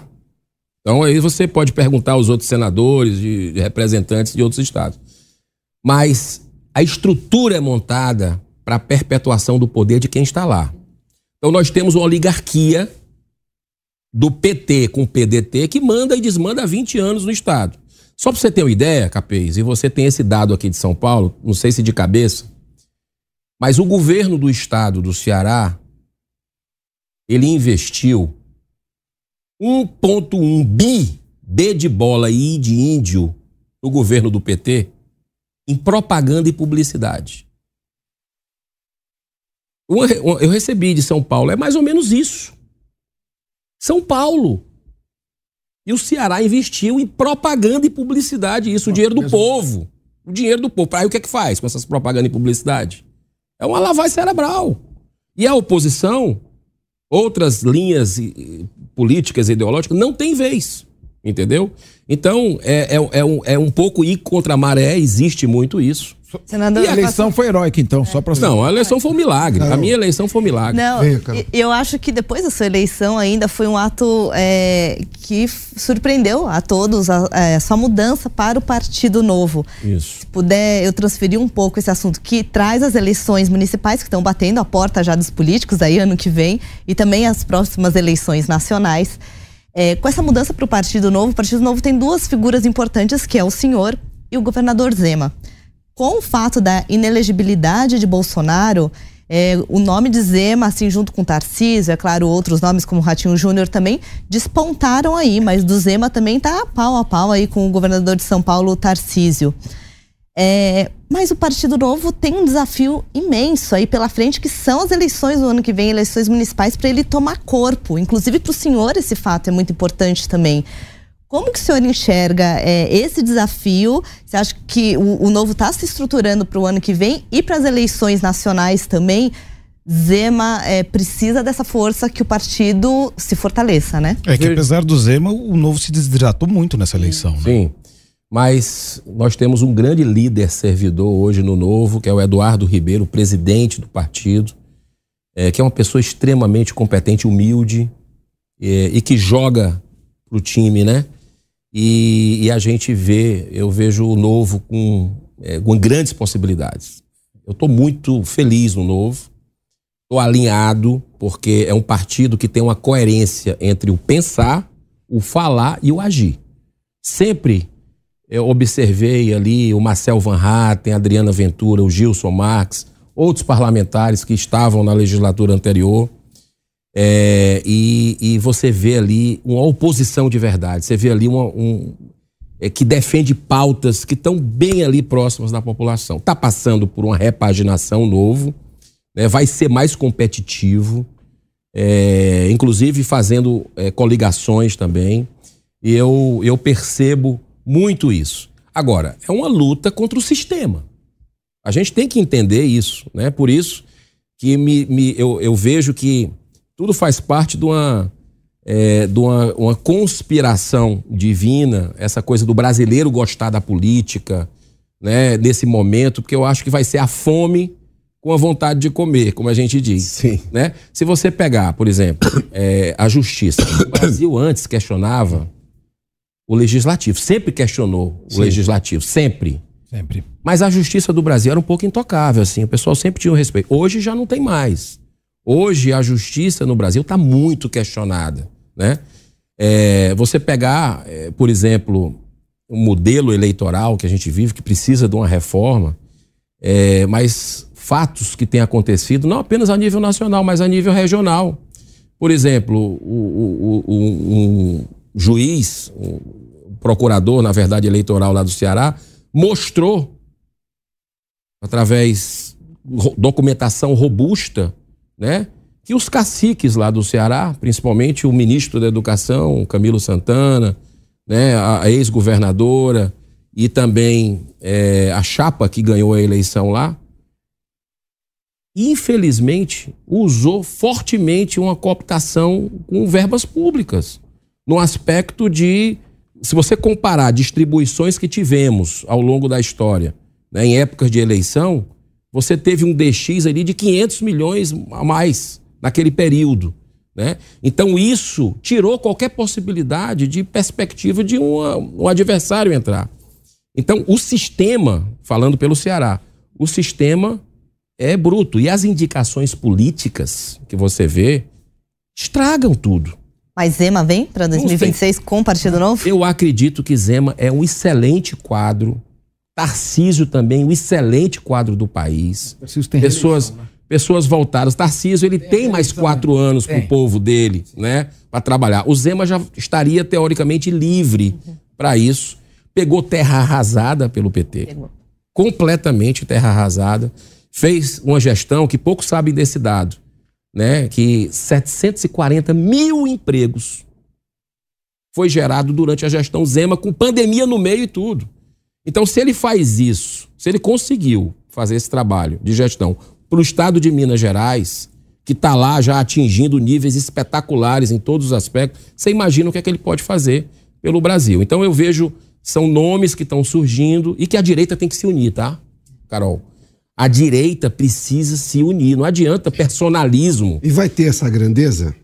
Então aí você pode perguntar aos outros senadores, de, de representantes de outros estados. Mas a estrutura é montada para a perpetuação do poder de quem está lá. Então nós temos uma oligarquia do PT com o PDT que manda e desmanda há 20 anos no Estado. Só para você ter uma ideia, Capês, e você tem esse dado aqui de São Paulo, não sei se de cabeça, mas o governo do Estado do Ceará, ele investiu 1,1 bi, B de bola e de índio, no governo do PT, em propaganda e publicidade. Eu recebi de São Paulo, é mais ou menos isso. São Paulo. E o Ceará investiu em propaganda e publicidade, isso, o dinheiro do povo. O dinheiro do povo. Aí o que é que faz com essas propaganda e publicidade? É uma lavagem cerebral. E a oposição, outras linhas políticas e ideológicas, não tem vez. Entendeu? Então, é, é, é, um, é um pouco ir contra a maré, existe muito isso. Senador, e a eleição foi heróica, então, é. só para Não, a eleição foi um milagre. Não. A minha eleição foi um milagre. Não, eu acho que depois da sua eleição ainda foi um ato é, que surpreendeu a todos a, a, é, a, sua mudança para o Partido Novo. Isso. Se puder eu transferir um pouco esse assunto que traz as eleições municipais que estão batendo a porta já dos políticos aí ano que vem e também as próximas eleições nacionais. É, com essa mudança para o Partido Novo, o Partido Novo tem duas figuras importantes, que é o senhor e o governador Zema com o fato da inelegibilidade de Bolsonaro, é, o nome de Zema, assim, junto com Tarcísio, é claro, outros nomes como Ratinho Júnior também despontaram aí, mas do Zema também tá pau a pau aí com o governador de São Paulo, Tarcísio. É, mas o Partido Novo tem um desafio imenso aí pela frente, que são as eleições do ano que vem, eleições municipais, para ele tomar corpo. Inclusive para o senhor esse fato é muito importante também. Como que o senhor enxerga é, esse desafio? Você acha que o, o novo está se estruturando para o ano que vem e para as eleições nacionais também? Zema é, precisa dessa força que o partido se fortaleça, né? É que apesar do Zema, o novo se desidratou muito nessa eleição. Né? Sim. Mas nós temos um grande líder servidor hoje no Novo, que é o Eduardo Ribeiro, presidente do partido, é, que é uma pessoa extremamente competente, humilde é, e que joga pro time, né? E, e, a gente vê, eu vejo o novo com, é, com grandes possibilidades. Eu estou muito feliz no novo, estou alinhado, porque é um partido que tem uma coerência entre o pensar, o falar e o agir. Sempre eu observei ali o Marcel Van Hatten, a Adriana Ventura, o Gilson Marques, outros parlamentares que estavam na legislatura anterior é, e, e, você vê ali uma oposição de verdade. Você vê ali uma, um, é, que defende pautas que estão bem ali próximas da população. Está passando por uma repaginação novo, né, vai ser mais competitivo, é, inclusive fazendo é, coligações também. E eu, eu percebo muito isso. Agora, é uma luta contra o sistema. A gente tem que entender isso, né? Por isso que me, me eu, eu vejo que tudo faz parte de uma, é, de uma, uma conspiração divina, essa coisa do brasileiro gostar da política, né, nesse momento, porque eu acho que vai ser a fome com a vontade de comer, como a gente diz. Sim. Né? Se você pegar, por exemplo, é, a justiça, o Brasil antes questionava o legislativo, sempre questionou o Sim. legislativo, sempre. Sempre. Mas a justiça do Brasil era um pouco intocável, assim, o pessoal sempre tinha um respeito. Hoje já não tem mais. Hoje a justiça no Brasil está muito questionada, né? É, você pegar, é, por exemplo, um modelo eleitoral que a gente vive que precisa de uma reforma, é, mas fatos que têm acontecido não apenas a nível nacional, mas a nível regional. Por exemplo, o, o, o, um juiz, um procurador, na verdade, eleitoral lá do Ceará, mostrou através documentação robusta né? Que os caciques lá do Ceará, principalmente o ministro da Educação, Camilo Santana, né? A, ex-governadora e também é, a chapa que ganhou a eleição lá, infelizmente usou fortemente uma cooptação com verbas públicas, no aspecto de, se você comparar distribuições que tivemos ao longo da história, né, em épocas de eleição, você teve um DX ali de 500 milhões a mais naquele período. Né? Então isso tirou qualquer possibilidade de perspectiva de uma, um adversário entrar. Então o sistema, falando pelo Ceará, o sistema é bruto. E as indicações políticas que você vê estragam tudo. Mas Zema vem para 2026 com o Partido Novo? Eu acredito que Zema é um excelente quadro Tarcísio também, um excelente quadro do país. pessoas, reeleição, né? pessoas voltadas. Tarcísio, ele tem, tem mais quatro né? anos para o povo dele, né? Para trabalhar. O Zema já estaria teoricamente livre uhum. para isso. Pegou terra arrasada pelo PT. Pegou. Completamente terra arrasada. Fez uma gestão que poucos sabem desse dado, né? Que 740 mil empregos foi gerado durante a gestão Zema, com pandemia no meio e tudo. Então, se ele faz isso, se ele conseguiu fazer esse trabalho de gestão para o estado de Minas Gerais, que está lá já atingindo níveis espetaculares em todos os aspectos, você imagina o que é que ele pode fazer pelo Brasil. Então, eu vejo, são nomes que estão surgindo e que a direita tem que se unir, tá, Carol? A direita precisa se unir. Não adianta personalismo. E vai ter essa grandeza?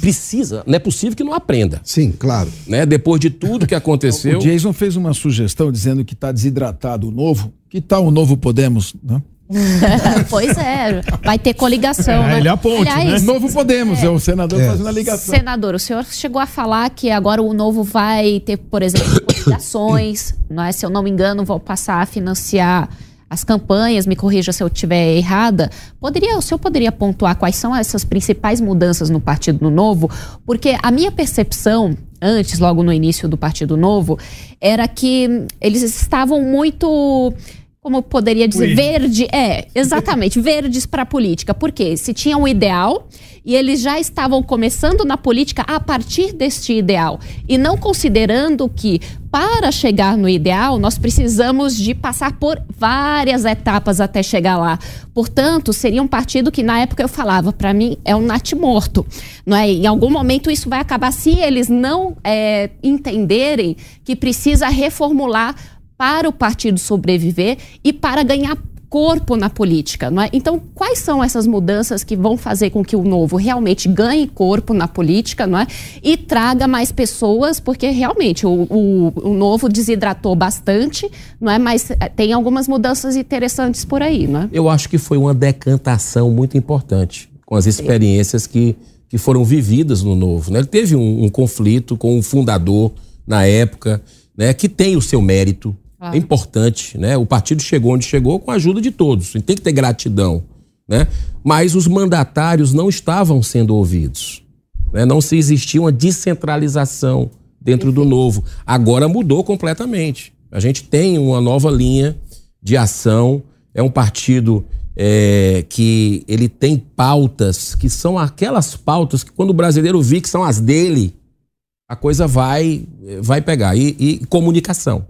Precisa. Não é possível que não aprenda. Sim, claro. Né? Depois de tudo que aconteceu. (laughs) O Jason fez uma sugestão dizendo que está desidratado o novo. Que tal o novo Podemos? Né? (laughs) pois é, vai ter coligação. É, né? Ele é ponte, Aliás, né? Novo Podemos, é, é o senador é. fazendo a ligação. Senador, o senhor chegou a falar que agora o novo vai ter, por exemplo, coligações, não é? se eu não me engano, vão passar a financiar as campanhas, me corrija se eu estiver errada, poderia, o senhor poderia pontuar quais são essas principais mudanças no Partido Novo? Porque a minha percepção, antes, logo no início do Partido Novo, era que eles estavam muito como poderia dizer, Ui. verde, é, exatamente, (laughs) verdes para a política. Porque se tinha um ideal e eles já estavam começando na política a partir deste ideal e não considerando que para chegar no ideal nós precisamos de passar por várias etapas até chegar lá. Portanto, seria um partido que na época eu falava, para mim é um natimorto, não é? Em algum momento isso vai acabar se eles não é, entenderem que precisa reformular para o partido sobreviver e para ganhar corpo na política, é? Então, quais são essas mudanças que vão fazer com que o novo realmente ganhe corpo na política, não é? E traga mais pessoas, porque realmente o, o, o novo desidratou bastante, não é? Mas eh, tem algumas mudanças interessantes por aí, não é? Eu acho que foi uma decantação muito importante com as experiências que, que foram vividas no novo, né? Ele teve um, um conflito com o fundador na época, né? Que tem o seu mérito, É importante, né? O partido chegou onde chegou com a ajuda de todos. Tem que ter gratidão, né? Mas os mandatários não estavam sendo ouvidos. Né? Não se existia uma descentralização dentro do novo. Agora mudou completamente. A gente tem uma nova linha de ação. É um partido é, que ele tem pautas que são aquelas pautas que quando o brasileiro vê que são as dele, a coisa vai vai pegar. E, e comunicação.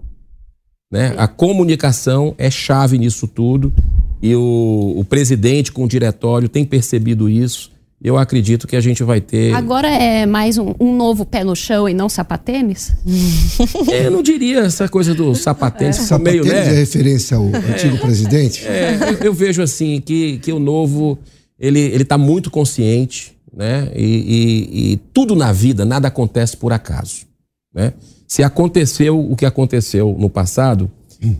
Né? A comunicação é chave nisso tudo e o, o presidente com o diretório tem percebido isso. Eu acredito que a gente vai ter. Agora é mais um, um novo pé no chão e não sapatênis? (laughs) É, eu não diria essa coisa do sapatênis. É. Sapatênis meio, né? é referência ao é, antigo presidente? É, eu, eu, vejo assim que, que o novo ele ele está muito consciente, né? E, e, e, tudo na vida nada acontece por acaso, né? Se aconteceu o que aconteceu no passado,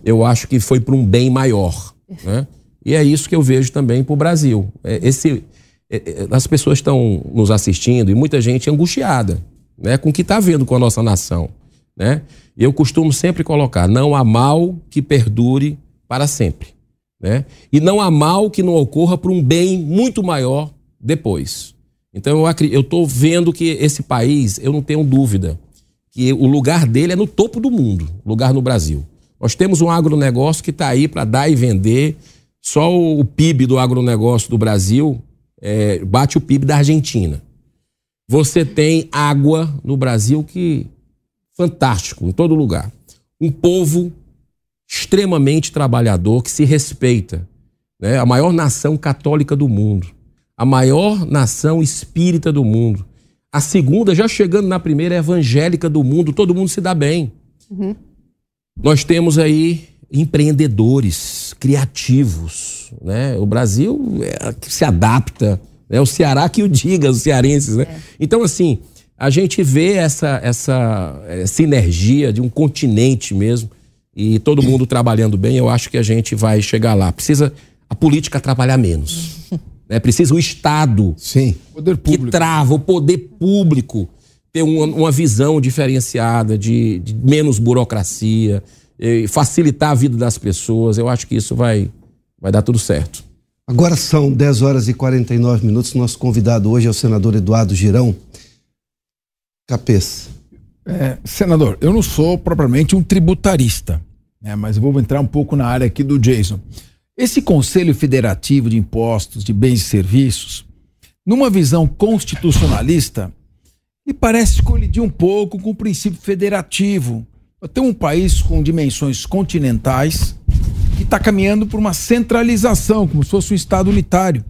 eu acho que foi para um bem maior. Né? E é isso que eu vejo também para o Brasil. É, esse, é, é, as pessoas estão nos assistindo e muita gente angustiada né, com o que está vendo com a nossa nação. Né? Eu costumo sempre colocar: não há mal que perdure para sempre. Né? E não há mal que não ocorra para um bem muito maior depois. Então eu estou vendo que esse país, eu não tenho dúvida, que o lugar dele é no topo do mundo, lugar no Brasil. Nós temos um agronegócio que está aí para dar e vender. Só o PIB do agronegócio do Brasil é, bate o PIB da Argentina. Você tem água no Brasil que fantástico, em todo lugar. Um povo extremamente trabalhador que se respeita. Né? A maior nação católica do mundo. A maior nação espírita do mundo. A segunda, já chegando na primeira, é evangélica do mundo, todo mundo se dá bem. Uhum. Nós temos aí empreendedores criativos, né? O Brasil é, se adapta, é né? o Ceará que o diga, os cearenses, né? É. Então, assim, a gente vê essa, essa é, sinergia de um continente mesmo e todo mundo trabalhando bem, eu acho que a gente vai chegar lá. Precisa a política trabalhar menos. É preciso o Estado Sim. que trava, o poder público ter uma, uma visão diferenciada de, de menos burocracia, facilitar a vida das pessoas. Eu acho que isso vai, vai dar tudo certo. Agora são 10 horas e 49 minutos. Nosso convidado hoje é o senador Eduardo Girão. Capês. É, senador, eu não sou propriamente um tributarista, né, mas eu vou entrar um pouco na área aqui do Jason. Esse Conselho Federativo de Impostos de Bens e Serviços, numa visão constitucionalista, e parece colidir um pouco com o princípio federativo. Tem um país com dimensões continentais que está caminhando por uma centralização, como se fosse um Estado unitário.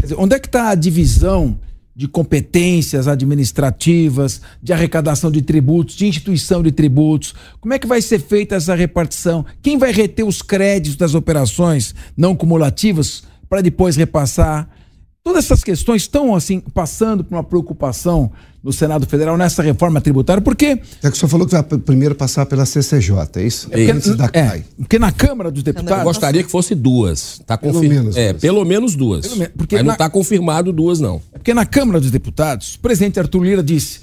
Dizer, onde é que está a divisão de competências administrativas, de arrecadação de tributos, de instituição de tributos? Como é que vai ser feita essa repartição? Quem vai reter os créditos das operações não cumulativas para depois repassar? Todas essas questões estão assim passando por uma preocupação no Senado Federal nessa reforma tributária, porque. É que o senhor falou que vai primeiro passar pela CCJ, é isso? É, porque, da é, porque na Câmara dos Deputados. Eu gostaria que fosse duas. Tá pelo confir... menos. É, duas. pelo menos duas. Pelo porque Mas na... não está confirmado duas, não. É porque na Câmara dos Deputados, o presidente Arthur Lira disse.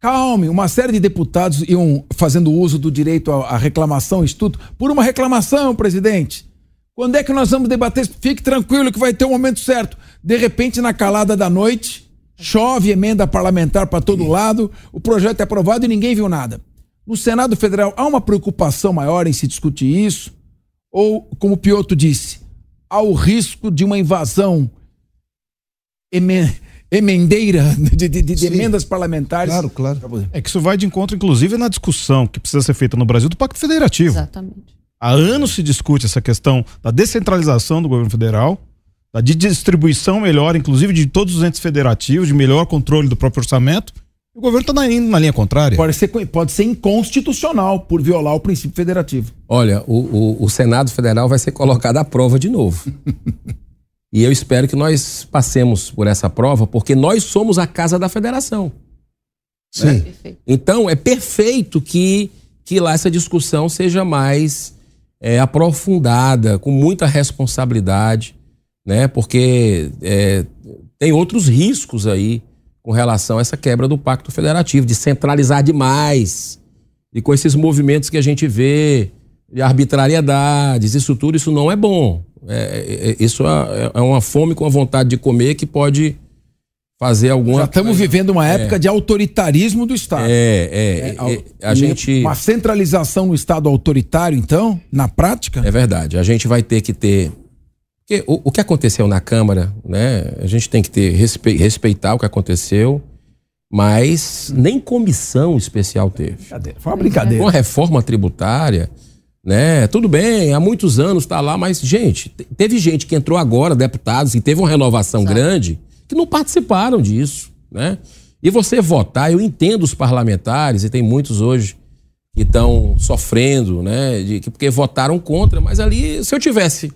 Calme, uma série de deputados iam fazendo uso do direito à reclamação, estudo, por uma reclamação, presidente. Quando é que nós vamos debater? Fique tranquilo que vai ter o um momento certo. De repente, na calada da noite, chove emenda parlamentar para todo lado, o projeto é aprovado e ninguém viu nada. No Senado Federal, há uma preocupação maior em se discutir isso? Ou, como o Piotr disse, há o risco de uma invasão emendeira (laughs) de, de, de emendas parlamentares? Claro, claro. É que isso vai de encontro, inclusive, na discussão que precisa ser feita no Brasil do Pacto Federativo. Exatamente. Há anos se discute essa questão da descentralização do governo federal, da distribuição melhor, inclusive de todos os entes federativos, de melhor controle do próprio orçamento. O governo está indo na linha contrária. Pode ser, pode ser inconstitucional por violar o princípio federativo. Olha, o, o, o Senado Federal vai ser colocado à prova de novo. (laughs) e eu espero que nós passemos por essa prova, porque nós somos a casa da federação. Sim. Né? Então, é perfeito que, que lá essa discussão seja mais é, aprofundada, com muita responsabilidade, né? Porque é, tem outros riscos aí com relação a essa quebra do pacto federativo, de centralizar demais, e com esses movimentos que a gente vê, de arbitrariedades, isso tudo, isso não é bom. É, é, isso é, é uma fome com a vontade de comer que pode fazer alguma. Já estamos vivendo uma é. época é. de autoritarismo do Estado. É, é. é a gente. Uma centralização no Estado autoritário, então, na prática? É verdade. A gente vai ter que ter. Porque o, o que aconteceu na Câmara, né? A gente tem que ter respe... respeitar o que aconteceu, mas nem comissão especial teve. Foi uma brincadeira. Uma reforma tributária né? Tudo bem, há muitos anos está lá, mas, gente, teve gente que entrou agora, deputados, e teve uma renovação Exato. grande, que não participaram disso, né? E você votar, eu entendo os parlamentares, e tem muitos hoje que estão sofrendo, né? De, porque votaram contra, mas ali, se eu tivesse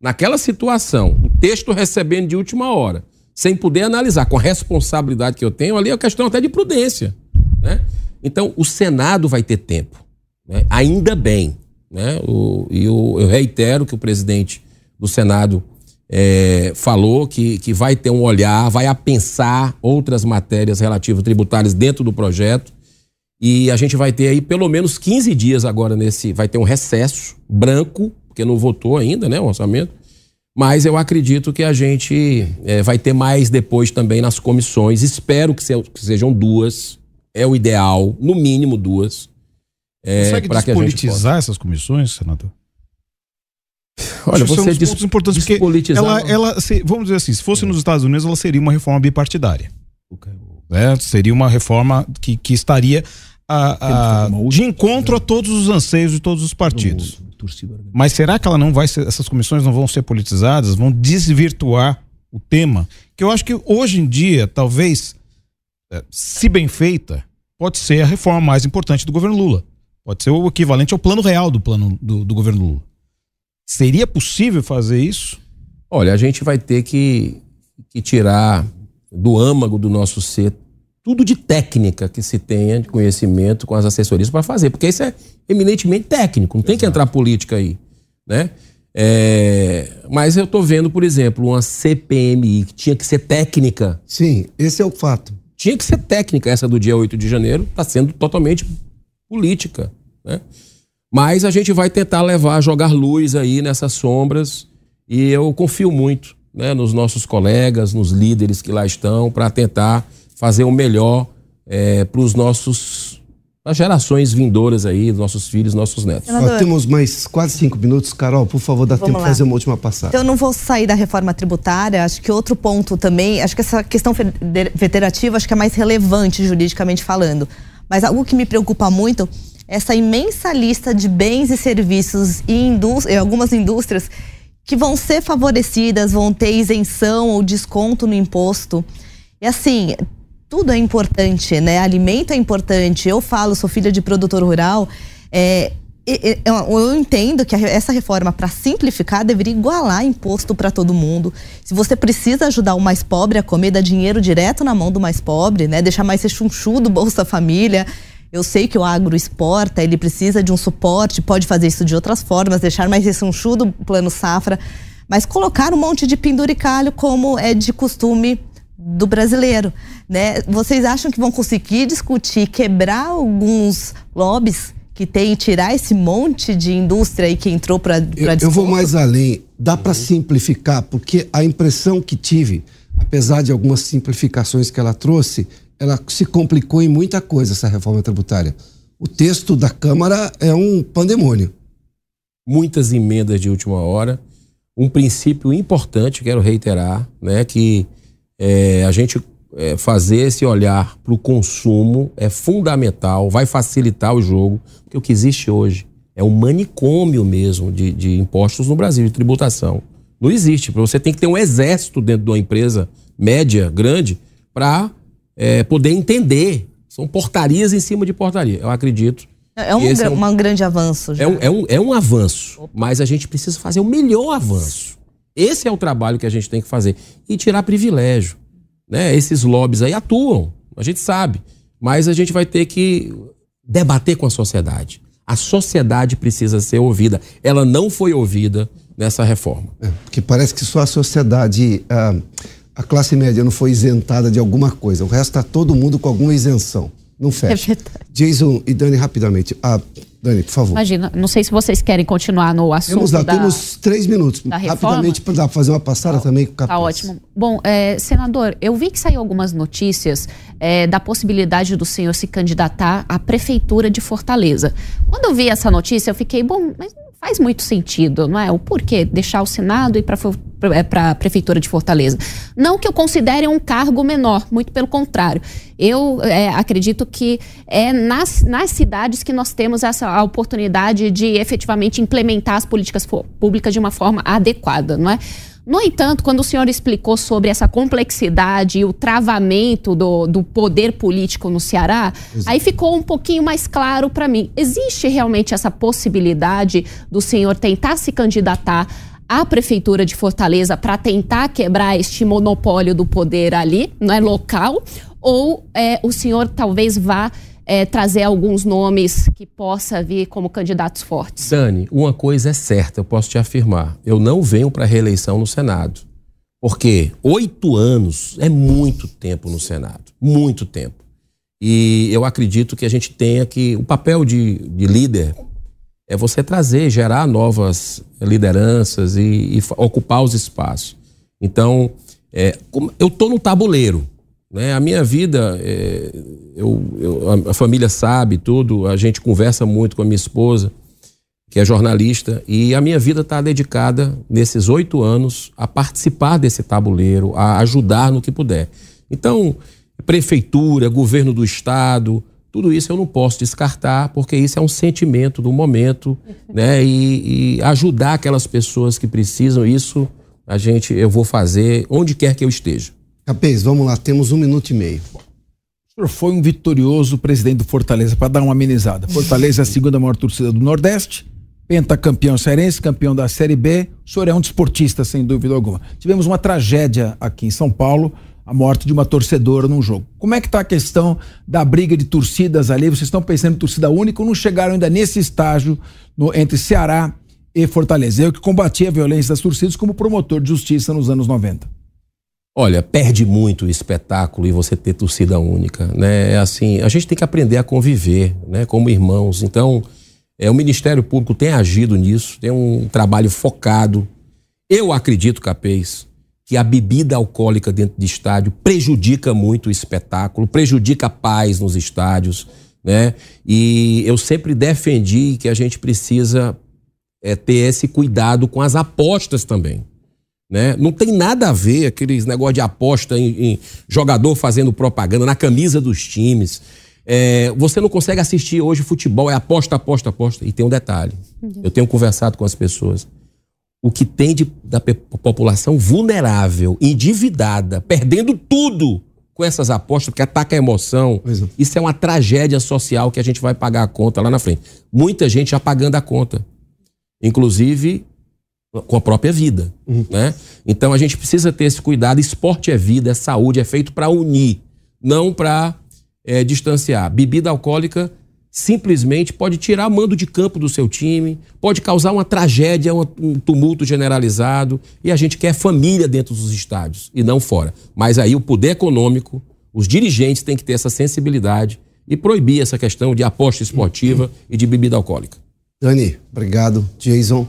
naquela situação, o texto recebendo de última hora, sem poder analisar com a responsabilidade que eu tenho, ali é uma questão até de prudência, né? Então, o Senado vai ter tempo, né? ainda bem, né? O, e o, eu reitero que o presidente do Senado é, falou que, que vai ter um olhar, vai a pensar outras matérias relativas tributárias dentro do projeto. E a gente vai ter aí pelo menos 15 dias agora nesse. Vai ter um recesso branco, porque não votou ainda, né? O orçamento. Mas eu acredito que a gente é, vai ter mais depois também nas comissões. Espero que, se, que sejam duas. É o ideal, no mínimo duas. É, Consegue despolitizar essas comissões, senador? Olha, você diz pontos importantes porque ela, ela se, vamos dizer assim, se fosse é. nos Estados Unidos, ela seria uma reforma bipartidária. É, seria uma reforma que, que estaria a, a, de encontro a todos os anseios de todos os partidos. Mas será que ela não vai ser, essas comissões não vão ser politizadas, vão desvirtuar o tema? Que eu acho que hoje em dia, talvez, é, se bem feita, pode ser a reforma mais importante do governo Lula. Pode ser o equivalente ao plano real do plano do, do governo Lula. Seria possível fazer isso? Olha, a gente vai ter que, que tirar do âmago do nosso ser tudo de técnica que se tenha de conhecimento com as assessorias para fazer, porque isso é eminentemente técnico, não tem Exato. que entrar política aí, né? É, mas eu estou vendo, por exemplo, uma CPMI que tinha que ser técnica. Sim, esse é o fato. Tinha que ser técnica, essa do dia 8 de janeiro está sendo totalmente política, né? Mas a gente vai tentar levar, jogar luz aí nessas sombras e eu confio muito né, nos nossos colegas, nos líderes que lá estão, para tentar fazer o melhor é, para os nossos as gerações vindouras aí, nossos filhos, nossos netos. Temos mais quase cinco minutos. Carol, por favor, dá Vamos tempo de fazer uma última passagem. Então, eu não vou sair da reforma tributária. Acho que outro ponto também, acho que essa questão federativa acho que é mais relevante juridicamente falando. Mas algo que me preocupa muito essa imensa lista de bens e serviços e indústria, algumas indústrias que vão ser favorecidas, vão ter isenção ou desconto no imposto. E assim, tudo é importante, né? Alimento é importante. Eu falo, sou filha de produtor rural. É, eu entendo que essa reforma, para simplificar, deveria igualar imposto para todo mundo. Se você precisa ajudar o mais pobre a comer, dar dinheiro direto na mão do mais pobre, né? Deixar mais rechonchudo Bolsa Família. Eu sei que o agro exporta, ele precisa de um suporte, pode fazer isso de outras formas, deixar mais rechonchudo o plano safra. Mas colocar um monte de penduricalho, como é de costume do brasileiro, né? Vocês acham que vão conseguir discutir, quebrar alguns lobbies que tem tirar esse monte de indústria aí que entrou para eu, eu vou mais além. Dá para simplificar, porque a impressão que tive, apesar de algumas simplificações que ela trouxe, ela se complicou em muita coisa essa reforma tributária. O texto da Câmara é um pandemônio. Muitas emendas de última hora. Um princípio importante, quero reiterar, né, que é, a gente é, fazer esse olhar para o consumo é fundamental, vai facilitar o jogo, porque o que existe hoje é um manicômio mesmo de, de impostos no Brasil, de tributação. Não existe. Você tem que ter um exército dentro de uma empresa média, grande, para é, poder entender. São portarias em cima de portaria. Eu acredito. É um, é um, um grande avanço. Já. É, um, é, um, é um avanço, mas a gente precisa fazer o melhor avanço. Esse é o trabalho que a gente tem que fazer. E tirar privilégio. Né? Esses lobbies aí atuam, a gente sabe. Mas a gente vai ter que debater com a sociedade. A sociedade precisa ser ouvida. Ela não foi ouvida nessa reforma. É, porque parece que só a sociedade, a, a classe média não foi isentada de alguma coisa. O resto está todo mundo com alguma isenção. Não fecha. É Jason e Dani, rapidamente. Ah, Dani, por favor. Imagina, não sei se vocês querem continuar no assunto. Temos lá, da, temos três minutos. Rapidamente, para fazer uma passada tá, também com o Tá ótimo. Bom, é, senador, eu vi que saiu algumas notícias é, da possibilidade do senhor se candidatar à prefeitura de Fortaleza. Quando eu vi essa notícia, eu fiquei, bom, mas faz muito sentido, não é? O porquê deixar o Senado e ir para a Prefeitura de Fortaleza. Não que eu considere um cargo menor, muito pelo contrário. Eu é, acredito que é nas, nas cidades que nós temos essa a oportunidade de efetivamente implementar as políticas públicas de uma forma adequada, não é? No entanto, quando o senhor explicou sobre essa complexidade e o travamento do, do poder político no Ceará, Exato. aí ficou um pouquinho mais claro para mim. Existe realmente essa possibilidade do senhor tentar se candidatar à prefeitura de Fortaleza para tentar quebrar este monopólio do poder ali, não é local, ou é, o senhor talvez vá é, trazer alguns nomes que possa vir como candidatos fortes? Dani, uma coisa é certa, eu posso te afirmar. Eu não venho para reeleição no Senado. Porque oito anos é muito tempo no Senado. Muito tempo. E eu acredito que a gente tenha que. O papel de, de líder é você trazer, gerar novas lideranças e, e ocupar os espaços. Então, é, eu estou no tabuleiro. Né? A minha vida, é, eu, eu, a família sabe tudo, a gente conversa muito com a minha esposa, que é jornalista, e a minha vida está dedicada, nesses oito anos, a participar desse tabuleiro, a ajudar no que puder. Então, prefeitura, governo do estado, tudo isso eu não posso descartar, porque isso é um sentimento do momento, né? E, e ajudar aquelas pessoas que precisam, isso a gente, eu vou fazer onde quer que eu esteja. Capês, vamos lá, temos um minuto e meio. O senhor foi um vitorioso presidente do Fortaleza, para dar uma amenizada. Fortaleza é a segunda maior torcida do Nordeste, pentacampeão cearense, campeão da Série B. O senhor é um desportista, sem dúvida alguma. Tivemos uma tragédia aqui em São Paulo, a morte de uma torcedora num jogo. Como é que está a questão da briga de torcidas ali? Vocês estão pensando em torcida única ou não chegaram ainda nesse estágio no, entre Ceará e Fortaleza? Eu que combati a violência das torcidas como promotor de justiça nos anos 90. Olha, perde muito o espetáculo e você ter torcida única, né? É assim, a gente tem que aprender a conviver, né, como irmãos. Então, é o Ministério Público tem agido nisso, tem um trabalho focado. Eu acredito, Capês, que a bebida alcoólica dentro de estádio prejudica muito o espetáculo, prejudica a paz nos estádios. né? E eu sempre defendi que a gente precisa é, ter esse cuidado com as apostas também. Né? Não tem nada a ver aqueles negócio de aposta em, em jogador fazendo propaganda na camisa dos times. É, você não consegue assistir hoje futebol, é aposta, aposta, aposta. E tem um detalhe: eu tenho conversado com as pessoas. O que tem de, da população vulnerável, endividada, perdendo tudo com essas apostas, porque ataca a emoção. É. Isso é uma tragédia social que a gente vai pagar a conta lá na frente. Muita gente já pagando a conta. Inclusive com a própria vida. Uhum. Né? Então a gente precisa ter esse cuidado. Esporte é vida, é saúde, é feito para unir, não para é, distanciar. Bebida alcoólica simplesmente pode tirar mando de campo do seu time, pode causar uma tragédia, um tumulto generalizado. E a gente quer família dentro dos estádios e não fora. Mas aí o poder econômico, os dirigentes têm que ter essa sensibilidade e proibir essa questão de aposta esportiva uhum. e de bebida alcoólica. Dani, obrigado. Jason,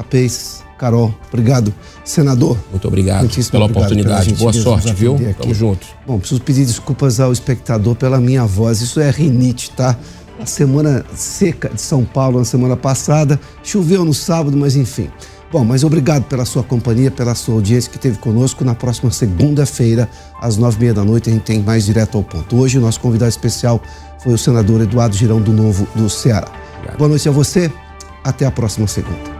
Capês, Carol, obrigado. Senador. Muito obrigado pela oportunidade. Boa sorte, viu? Aqui. Tamo junto. Bom, preciso pedir desculpas ao espectador pela minha voz. Isso é rinite, tá? A semana seca de São Paulo na semana passada. Choveu no sábado, mas enfim. Bom, mas obrigado pela sua companhia, pela sua audiência que esteve conosco. Na próxima segunda-feira, às nove e meia da noite, a gente tem mais direto ao ponto. Hoje, o nosso convidado especial foi o senador Eduardo Girão do Novo do Ceará. Obrigado. Boa noite a você. Até a próxima segunda.